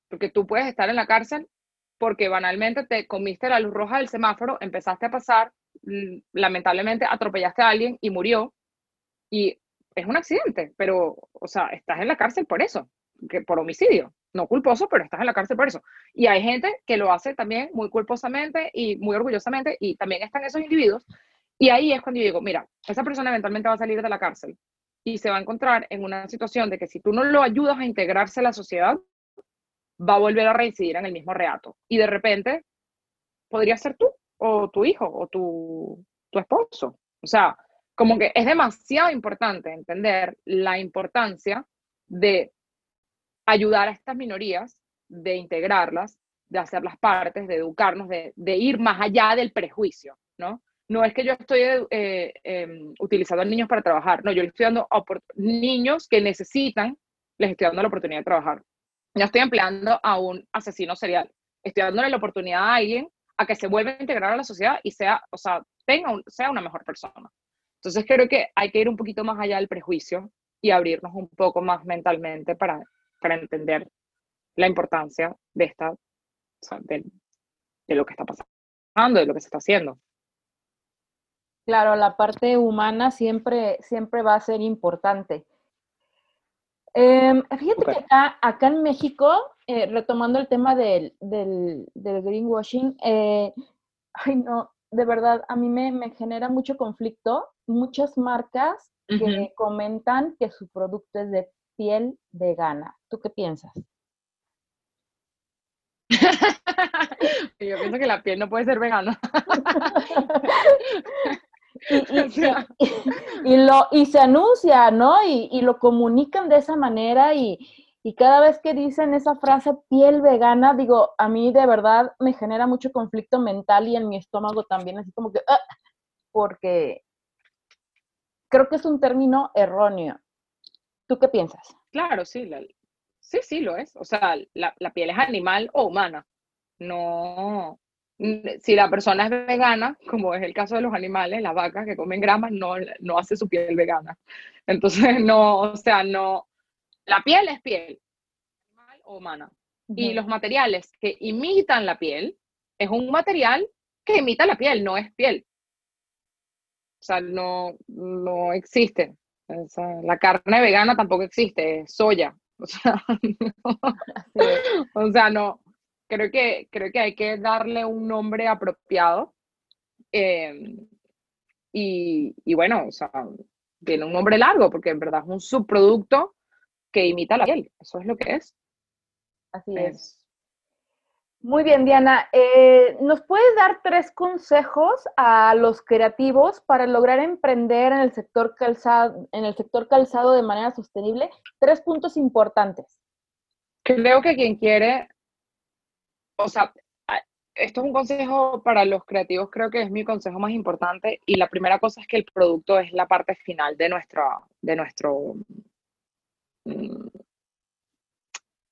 Porque tú puedes estar en la cárcel porque banalmente te comiste la luz roja del semáforo, empezaste a pasar, lamentablemente atropellaste a alguien y murió. Y es un accidente, pero, o sea, estás en la cárcel por eso, que por homicidio. No culposo, pero estás en la cárcel por eso. Y hay gente que lo hace también muy culposamente y muy orgullosamente, y también están esos individuos y ahí es cuando yo digo, mira, esa persona eventualmente va a salir de la cárcel y se va a encontrar en una situación de que si tú no lo ayudas a integrarse a la sociedad, va a volver a reincidir en el mismo reato. Y de repente podría ser tú o tu hijo o tu, tu esposo. O sea, como que es demasiado importante entender la importancia de ayudar a estas minorías, de integrarlas, de hacerlas partes, de educarnos, de, de ir más allá del prejuicio, ¿no? no es que yo estoy eh, em, utilizando a niños para trabajar, no, yo le estoy dando a niños que necesitan, les estoy dando la oportunidad de trabajar. No estoy empleando a un asesino serial, estoy dándole la oportunidad a alguien a que se vuelva a integrar a la sociedad y sea, o sea, tenga sea una mejor persona. Entonces creo que hay que ir un poquito más allá del prejuicio y abrirnos un poco más mentalmente para, para entender la importancia de esta, de, de lo que está pasando, de lo que se está haciendo. Claro, la parte humana siempre, siempre va a ser importante. Em, fíjate que acá, acá, en México, eh, retomando el tema del, del, greenwashing, eh, ay no, de verdad, a mí me, me, genera mucho conflicto. Muchas marcas que comentan que su producto es de piel vegana. ¿Tú qué piensas? Yo pienso que la piel no puede ser vegana. Y, lo, y se anuncia, ¿no? Y, lo comunican de esa manera y, cada vez que dicen esa frase piel vegana, digo, a mí de verdad me genera mucho conflicto mental y en mi estómago también, así como que, ah", porque creo que es un término erróneo. ¿Tú qué piensas? Claro, sí, sí, sí lo es. O sea, la, la piel es animal o humana. No, si la persona es vegana, como es el caso de los animales, las vacas que comen gramas, no, no hace su piel vegana. Entonces, no, o sea, no, la piel es piel, animal o humana. Y los materiales que imitan la piel, es un material que imita la piel, no es piel. O sea, no, no la carne vegana tampoco existe, es soya. O sea, o sea, no, creo que, creo que hay que darle un nombre apropiado. Em, y, y, bueno, o sea, tiene un nombre largo porque en verdad es un subproducto que imita la piel. Eso es lo que es. Así es. Muy bien, Diana. Eh, ¿Nos puedes dar tres consejos a los creativos para lograr emprender en el sector calzado, en el sector calzado de manera sostenible? Tres puntos importantes. Creo que quien quiere o sea, esto es un consejo para los creativos, creo que es mi consejo más importante. Y la primera cosa es que el producto es la parte final de, nuestra, de, nuestro, mm,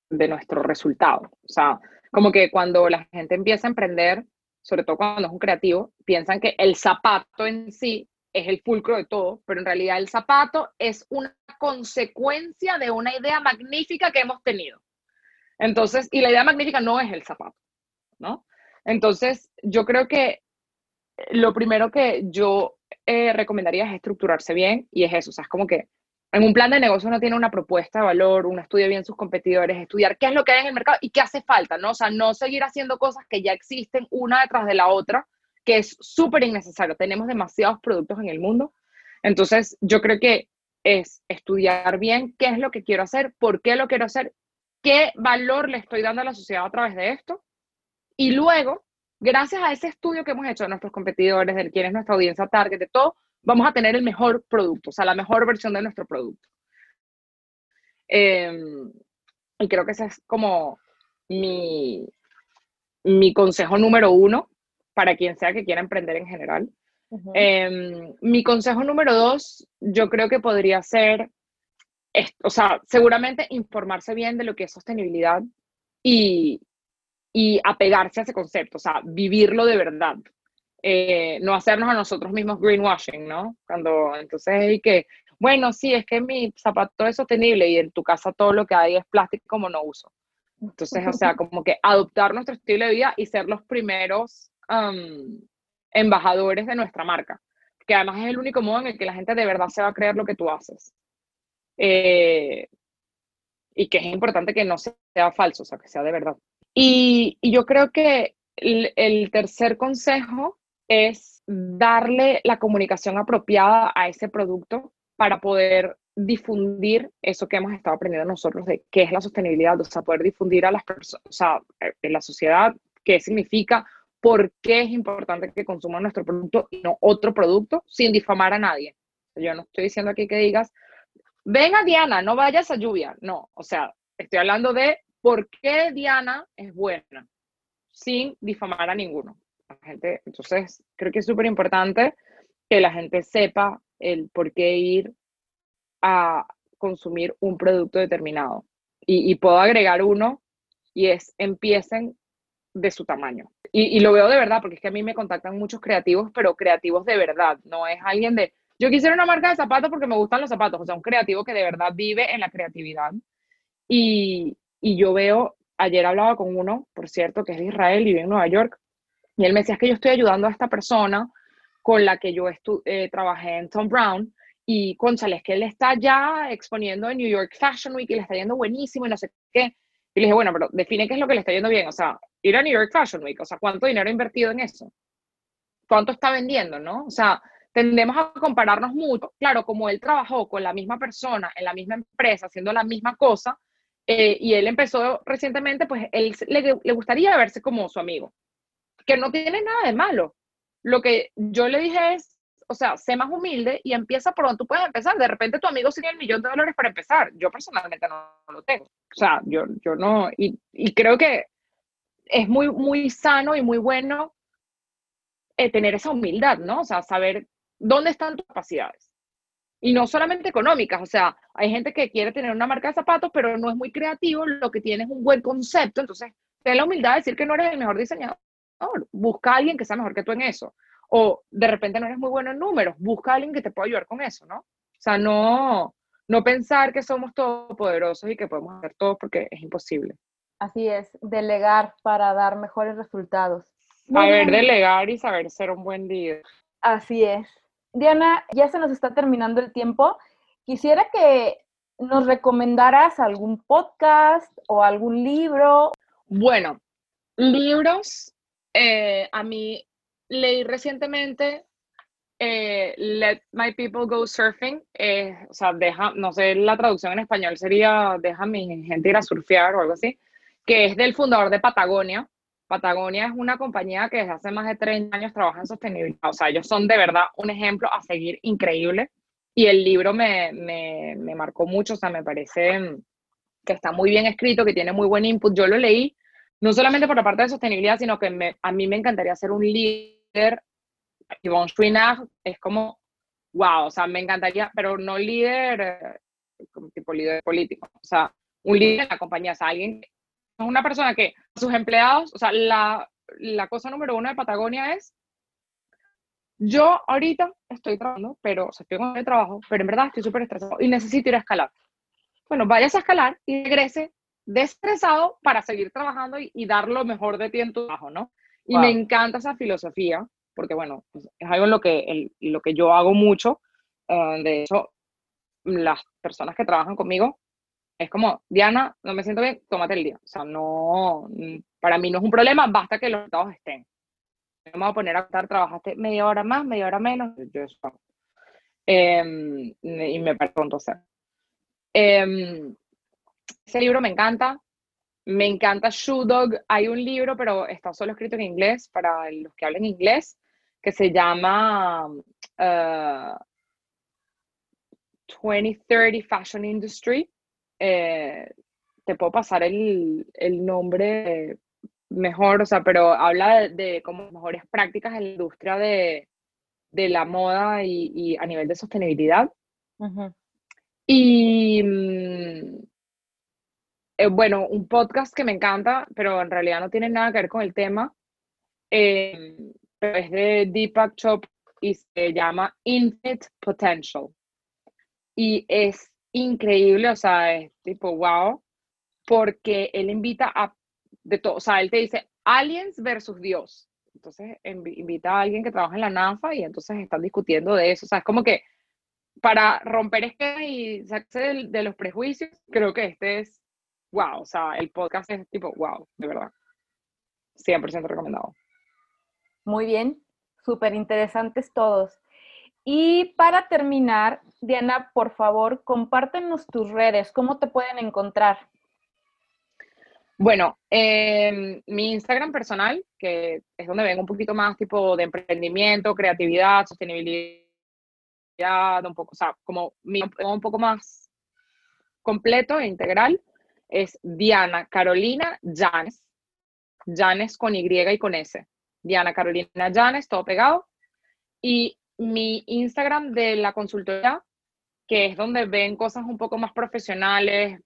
de nuestro resultado. O sea, como que cuando la gente empieza a emprender, sobre todo cuando es un creativo, piensan que el zapato en sí es el fulcro de todo, pero en realidad el zapato es una consecuencia de una idea magnífica que hemos tenido. Entonces, y la idea magnífica no es el zapato, ¿no? Entonces, yo creo que lo primero que yo eh, recomendaría es estructurarse bien y es eso, o sea, es como que en un plan de negocio uno tiene una propuesta de valor, uno estudia bien sus competidores, estudiar qué es lo que hay en el mercado y qué hace falta, ¿no? O sea, no seguir haciendo cosas que ya existen una detrás de la otra, que es súper innecesario. Tenemos demasiados productos en el mundo. Entonces, yo creo que es estudiar bien qué es lo que quiero hacer, por qué lo quiero hacer qué valor le estoy dando a la sociedad a través de esto. Y luego, gracias a ese estudio que hemos hecho de nuestros competidores, de quién es nuestra audiencia target, de todo, vamos a tener el mejor producto, o sea, la mejor versión de nuestro producto. Em, y creo que ese es como mi, mi consejo número uno para quien sea que quiera emprender en general. Em, mi consejo número dos, yo creo que podría ser o sea, seguramente informarse bien de lo que es sostenibilidad y, y apegarse a ese concepto, o sea, vivirlo de verdad. Eh, no hacernos a nosotros mismos greenwashing, ¿no? Cuando entonces hay que, bueno, sí, es que mi zapato es sostenible y en tu casa todo lo que hay es plástico como no uso. Entonces, o sea, como que adoptar nuestro estilo de vida y ser los primeros embajadores de nuestra marca, que además es el único modo en el que la gente de verdad se va a creer lo que tú haces. Eh, y que es importante que no sea falso, o sea, que sea de verdad. Y, yo creo que el, tercer consejo es darle la comunicación apropiada a ese producto para poder difundir eso que hemos estado aprendiendo nosotros de qué es la sostenibilidad, o sea, poder difundir a las personas, o sea, en la sociedad qué significa, por qué es importante que consuman nuestro producto y no otro producto sin difamar a nadie. Yo no estoy diciendo aquí que digas, venga Diana, no vayas a lluvia. No, o sea, estoy hablando de por qué Diana es buena, sin difamar a ninguno. Gente, entonces, creo que es súper importante que la gente sepa el por qué ir a consumir un producto determinado. Y, puedo agregar uno y es empiecen de su tamaño. Y, y, lo veo de verdad, porque es que a mí me contactan muchos creativos, pero creativos de verdad, no es alguien de, yo quisiera una marca de zapatos porque me gustan los zapatos, o sea, un creativo que de verdad vive en la creatividad. Y, y yo veo, ayer hablaba con uno, por cierto, que es de Israel y vive en Nueva York, y él me decía que yo estoy ayudando a esta persona con la que yo eh, trabajé en Tom Brown, y conchale, es que él está ya exponiendo en New York Fashion Week y le está yendo buenísimo y no sé qué. Y le dije, bueno, pero define qué es lo que le está yendo bien. O sea, ir a New York Fashion Week, o sea, ¿cuánto dinero ha invertido en eso? ¿Cuánto está vendiendo, no? O sea, tendemos a compararnos mucho. Claro, como él trabajó con la misma persona en la misma empresa, haciendo la misma cosa, eh, y él empezó recientemente, pues él le, le, gustaría verse como su amigo, que no tiene nada de malo. Lo que yo le dije es, o sea, sé más humilde y empieza por donde tú puedes empezar. De repente tu amigo tiene el millón de dólares para empezar. Yo personalmente no, lo tengo. O sea, yo, yo no, y, y creo que es muy, muy sano y muy bueno eh, tener esa humildad, ¿no? O sea, saber ¿dónde están tus capacidades? Y no solamente económicas, o sea, hay gente que quiere tener una marca de zapatos, pero no es muy creativo, lo que tiene es un buen concepto, entonces ten la humildad de decir que no eres el mejor diseñador, busca a alguien que sea mejor que tú en eso. O de repente no eres muy bueno en números, busca a alguien que te pueda ayudar con eso, ¿no? O sea, no, no pensar que somos todopoderosos y que podemos hacer todo porque es imposible. Así es, delegar para dar mejores resultados. saber delegar y saber ser un buen líder. Así es. Diana, ya se nos está terminando el tiempo. Quisiera que nos recomendaras algún podcast o algún libro. Bueno, libros. Eh, a mí leí recientemente eh, Let My People Go Surfing, eh, o sea, deja, no sé, la traducción en español sería Deja mi gente ir a surfear o algo así, que es del fundador de Patagonia. Patagonia es una compañía que desde hace más de 30 años trabaja en sostenibilidad, o sea, ellos son de verdad un ejemplo a seguir increíble. Y el libro me, me, me marcó mucho, o sea, me parece que está muy bien escrito, que tiene muy buen input. Yo lo leí no solamente por la parte de sostenibilidad, sino que a mí me encantaría ser un líder Yvonne Chouinard es como, wow, o sea, me encantaría, pero no líder, eh, como tipo líder político, o sea, un líder en la compañía, o sea, alguien, una persona que sus empleados, o sea, la, la cosa número uno de Patagonia es, yo ahorita estoy trabajando, pero, o sea, estoy con el trabajo, pero en verdad estoy súper estresado y necesito ir a escalar. Bueno, vayas a escalar y regrese destresado para seguir trabajando y, dar lo mejor de ti en tu trabajo, ¿no? Y me encanta esa filosofía porque bueno, pues, es algo en lo que, lo que yo hago mucho. Eh, de hecho, las personas que trabajan conmigo es como, Diana, no me siento bien, tómate el día. O sea, no, para mí no es un problema, basta que los resultados estén. No me voy a poner a estar, trabajaste media hora más, media hora menos, yo eso em, y me parece entonces. Eh, ese libro me encanta. Me encanta Shoe Dog. Hay un libro, pero está solo escrito en inglés para los que hablen inglés, que se llama 2030 uh, Fashion Industry. Eh, te puedo pasar el, nombre mejor, o sea, pero habla de, como mejores prácticas en la industria de, la moda y, a nivel de sostenibilidad. Y mm, eh, bueno, un podcast que me encanta, pero en realidad no tiene nada que ver con el tema, eh, es de Deepak Chopra y se llama Infinite Potential. Y es increíble, o sea, es tipo wow, porque él invita a de todo, o sea, él te dice aliens versus Dios. Entonces invita a alguien que trabaja en la NASA y entonces están discutiendo de eso. O sea, es como que para romper esquemas y sacarse de los prejuicios, creo que este es wow. O sea, el podcast es tipo wow, de verdad. 100% recomendado. Muy bien, súper interesantes todos. Y para terminar, Diana, por favor, compártenos tus redes, ¿cómo te pueden encontrar? Bueno, em, mi Instagram personal, que es donde vengo un poquito más tipo de emprendimiento, creatividad, sostenibilidad, un poco, o sea, como un poco más completo e integral, es Diana Carolina Janes, Janes con Y y con S. Diana Carolina Llanes, todo pegado. Y mi Instagram de la consultoría, que es donde ven cosas un poco más profesionales,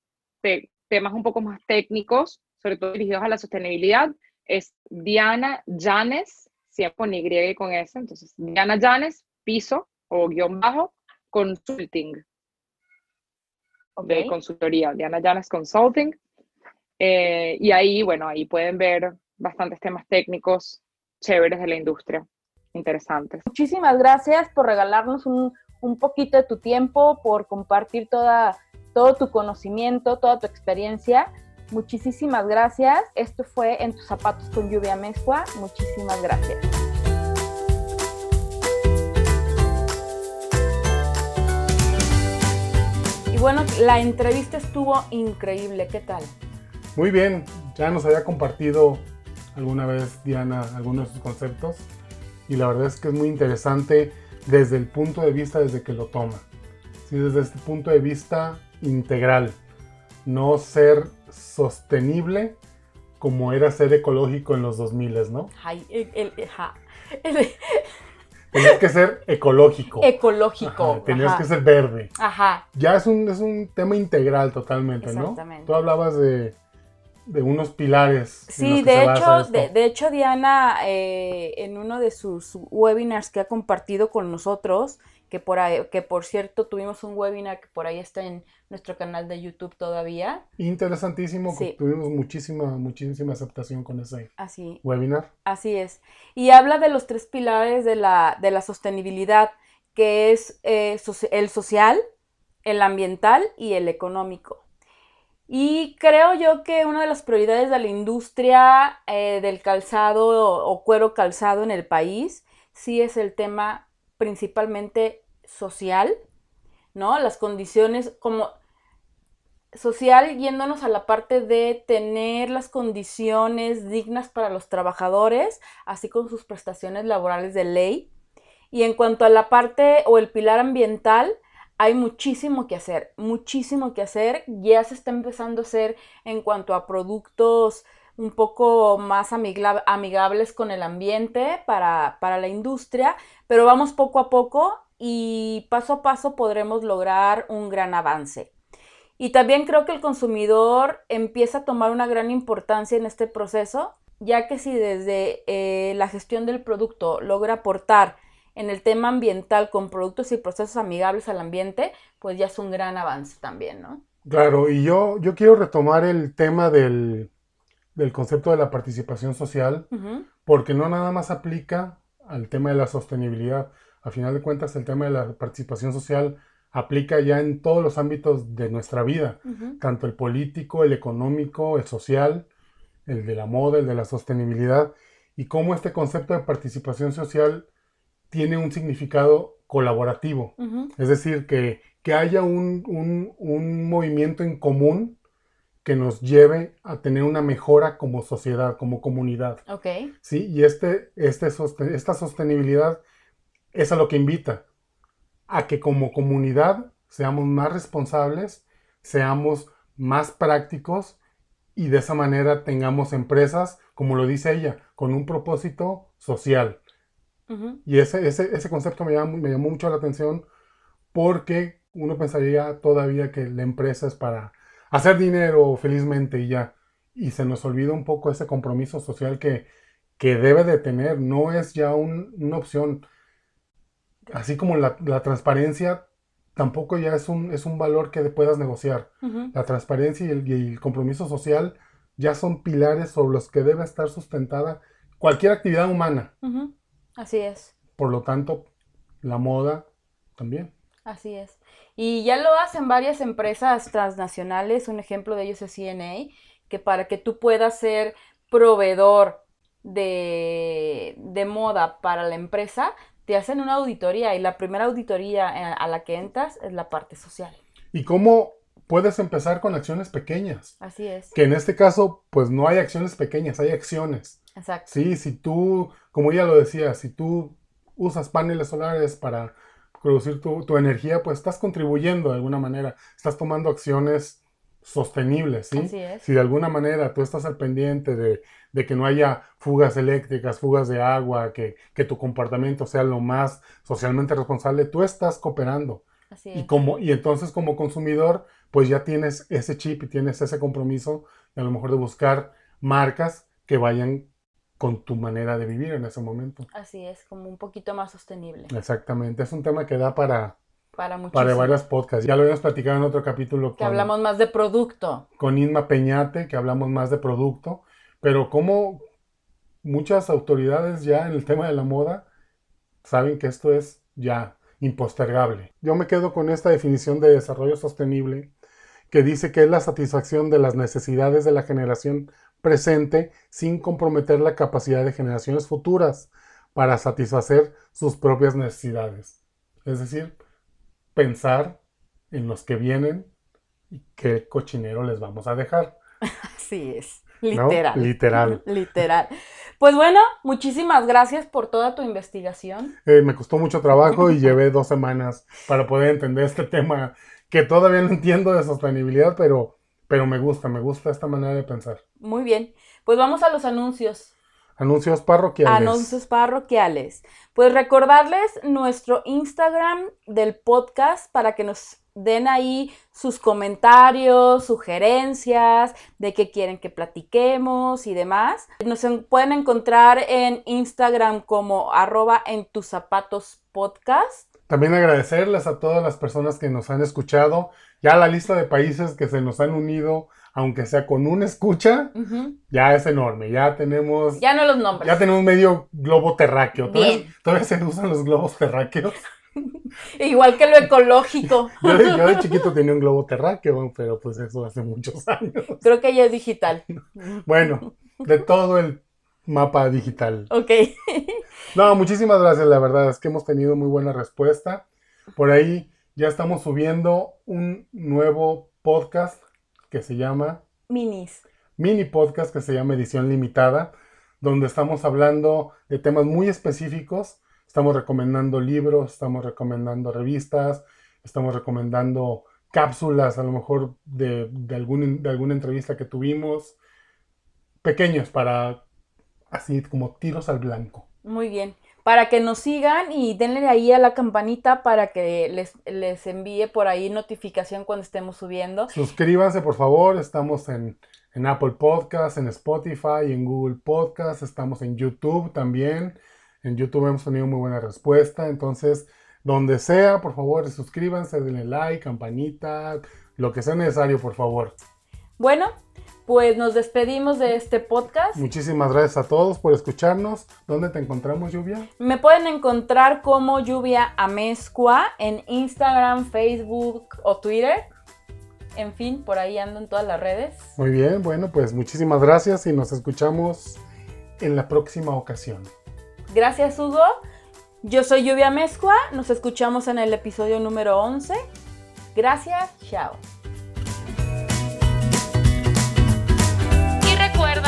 temas un poco más técnicos, sobre todo dirigidos a la sostenibilidad, es Diana Llanes, siempre con Y y con S. Entonces, Diana Llanes, piso o guion bajo, consulting. De consultoría, Diana Llanes Consulting. Eh, y ahí, bueno, ahí pueden ver bastantes temas técnicos chéveres de la industria, interesantes. Muchísimas gracias por regalarnos un, poquito de tu tiempo, por compartir toda, todo tu conocimiento, toda tu experiencia. Muchísimas gracias. Esto fue En tus zapatos con lluvia mezcua. Muchísimas gracias. Bueno, la entrevista estuvo increíble. ¿Qué tal? Muy bien. Ya nos había compartido alguna vez Diana algunos de sus conceptos y la verdad es que es muy interesante desde el punto de vista desde que lo toma. ¿sí? Desde este punto de vista integral. No ser sostenible como era ser ecológico en los 2000, ¿no? Ay, el, Tenías que ser ecológico. Ecológico. tenías que ser verde. Ajá. Ya es un, es un tema integral totalmente, ¿no? Tú hablabas de de unos pilares. Sí, de hecho, de, de hecho Diana eh, en uno de sus webinars que ha compartido con nosotros, que por ahí, que por cierto tuvimos un webinar que por ahí está en nuestro canal de YouTube todavía, Interesantísimo, Sí. tuvimos muchísima, muchísima aceptación con ese así, webinar. así es. Y habla de los tres pilares de la, de la sostenibilidad, que es eh, el social, el ambiental y el económico. Y creo yo que una de las prioridades de la industria eh, del calzado o cuero calzado en el país sí es el tema principalmente social, ¿no? Las condiciones como social yéndonos a la parte de tener las condiciones dignas para los trabajadores, así con sus prestaciones laborales de ley. Y en cuanto a la parte o el pilar ambiental, hay muchísimo que hacer, muchísimo que hacer. Ya se está empezando a hacer en cuanto a productos un poco más amigables con el ambiente para, para la industria, pero vamos poco a poco y paso a paso podremos lograr un gran avance. Y también creo que el consumidor empieza a tomar una gran importancia en este proceso, ya que si desde eh, la gestión del producto logra aportar en el tema ambiental con productos y procesos amigables al ambiente, pues ya es un gran avance también, ¿no? Claro, y yo, yo quiero retomar el tema del, del concepto de la participación social, porque no nada más aplica al tema de la sostenibilidad. A final de cuentas, el tema de la participación social aplica ya en todos los ámbitos de nuestra vida, tanto el político, el económico, el social, el de la moda, el de la sostenibilidad, y cómo este concepto de participación social tiene un significado colaborativo. Es decir, que, que haya un, un- un movimiento en común que nos lleve a tener una mejora como sociedad, como comunidad. Ok, ¿sí? Y este, este esta sostenibilidad es a lo que invita, a que como comunidad seamos más responsables, seamos más prácticos y de esa manera tengamos empresas, como lo dice ella, con un propósito social. Y ese, ese, ese concepto me llamó, me llamó mucho la atención porque uno pensaría todavía que la empresa es para hacer dinero felizmente y ya. Y se nos olvida un poco ese compromiso social que, que debe de tener. No es ya un- una opción. Así como la, la transparencia tampoco ya es un, es un valor que puedas negociar. La transparencia y el, y el compromiso social ya son pilares sobre los que debe estar sustentada cualquier actividad humana. Así es. Por lo tanto, la moda también. Así es. Y ya lo hacen varias empresas transnacionales, un ejemplo de ellos es CNA, que para que tú puedas ser proveedor de, de moda para la empresa, te hacen una auditoría y la primera auditoría a a la que entras es la parte social. Y cómo puedes empezar con acciones pequeñas. Así es. Que en este caso, pues no hay acciones pequeñas, hay acciones. Exacto. Sí, si tú, como ella lo decía, si tú usas paneles solares para producir tu, tu energía, pues estás contribuyendo de alguna manera, estás tomando acciones sostenibles, ¿sí? Así es. Si de alguna manera tú estás al pendiente de, de que no haya fugas eléctricas, fugas de agua, que, que tu comportamiento sea lo más socialmente responsable, tú estás cooperando. Así Y, es. como, y entonces como consumidor, pues ya tienes ese chip y tienes ese compromiso a lo mejor de buscar marcas que vayan con tu manera de vivir en ese momento. Así es, como un poquito más sostenible Exactamente, es un tema que da para, para muchísimo. para varios podcasts. Ya lo habíamos platicado en otro capítulo Que con, hablamos más de producto. con Inma Peñate, que hablamos más de producto, pero como muchas autoridades ya en el tema de la moda saben que esto es ya impostergable. Yo me quedo con esta definición de desarrollo sostenible que dice que es la satisfacción de las necesidades de la generación presente sin comprometer la capacidad de generaciones futuras para satisfacer sus propias necesidades. Es decir, pensar en los que vienen y qué cochinero les vamos a dejar. Así es. ¿no? Literal. Literal. Literal. Pues bueno, muchísimas gracias por toda tu investigación. Eh, me costó mucho trabajo y llevé dos semanas para poder entender este tema que todavía no entiendo de sostenibilidad, pero, pero me gusta, me gusta esta manera de pensar. Muy bien. Pues vamos a los anuncios. Anuncios parroquiales. Anuncios parroquiales. Pues recordarles nuestro Instagram del podcast para que nos den ahí sus comentarios, sugerencias de qué quieren que platiquemos y demás. Nos pueden encontrar en Instagram como arroba en tus zapatos podcast. También agradecerles a todas las personas que nos han escuchado, ya la lista de países que se nos han unido aunque sea con una escucha, ya es enorme. Ya tenemos. Ya no los nombres. Ya tenemos medio globo terráqueo. ¿Todavía, se usan los globos terráqueos. Igual que lo ecológico. yo, de, chiquito tenía un globo terráqueo, pero pues eso hace muchos años. Creo que ya es digital. bueno, de todo el mapa digital. Ok. no, muchísimas gracias, la verdad es que hemos tenido muy buena respuesta. Por ahí ya estamos subiendo un nuevo podcast que se llama... Minis. Mini podcast que se llama Edición Limitada, donde estamos hablando de temas muy específicos. Estamos recomendando libros, estamos recomendando revistas, estamos recomendando cápsulas, a lo mejor de, de, algún, de alguna entrevista que tuvimos. Pequeños para así como tiros al blanco. Muy bien para que nos sigan y denle ahí a la campanita para que les, les envíe por ahí notificación cuando estemos subiendo. Suscríbanse, por favor. Estamos en, en Apple Podcast, en Spotify, en Google Podcast. Estamos en YouTube también. En YouTube hemos tenido muy buena respuesta. Entonces, donde sea, por favor, suscríbanse, denle like, campanita, lo que sea necesario, por favor. Bueno, pues nos despedimos de este podcast. Muchísimas gracias a todos por escucharnos. ¿Dónde te encontramos, Lluvia? Me pueden encontrar como Lluvia Amezcua en Instagram, Facebook o Twitter. En fin, por ahí ando en todas las redes. Muy bien, bueno, pues muchísimas gracias y nos escuchamos en la próxima ocasión. Gracias, Hugo. Yo soy Lluvia Amezcua. Nos escuchamos en el episodio número 11. Gracias, chao.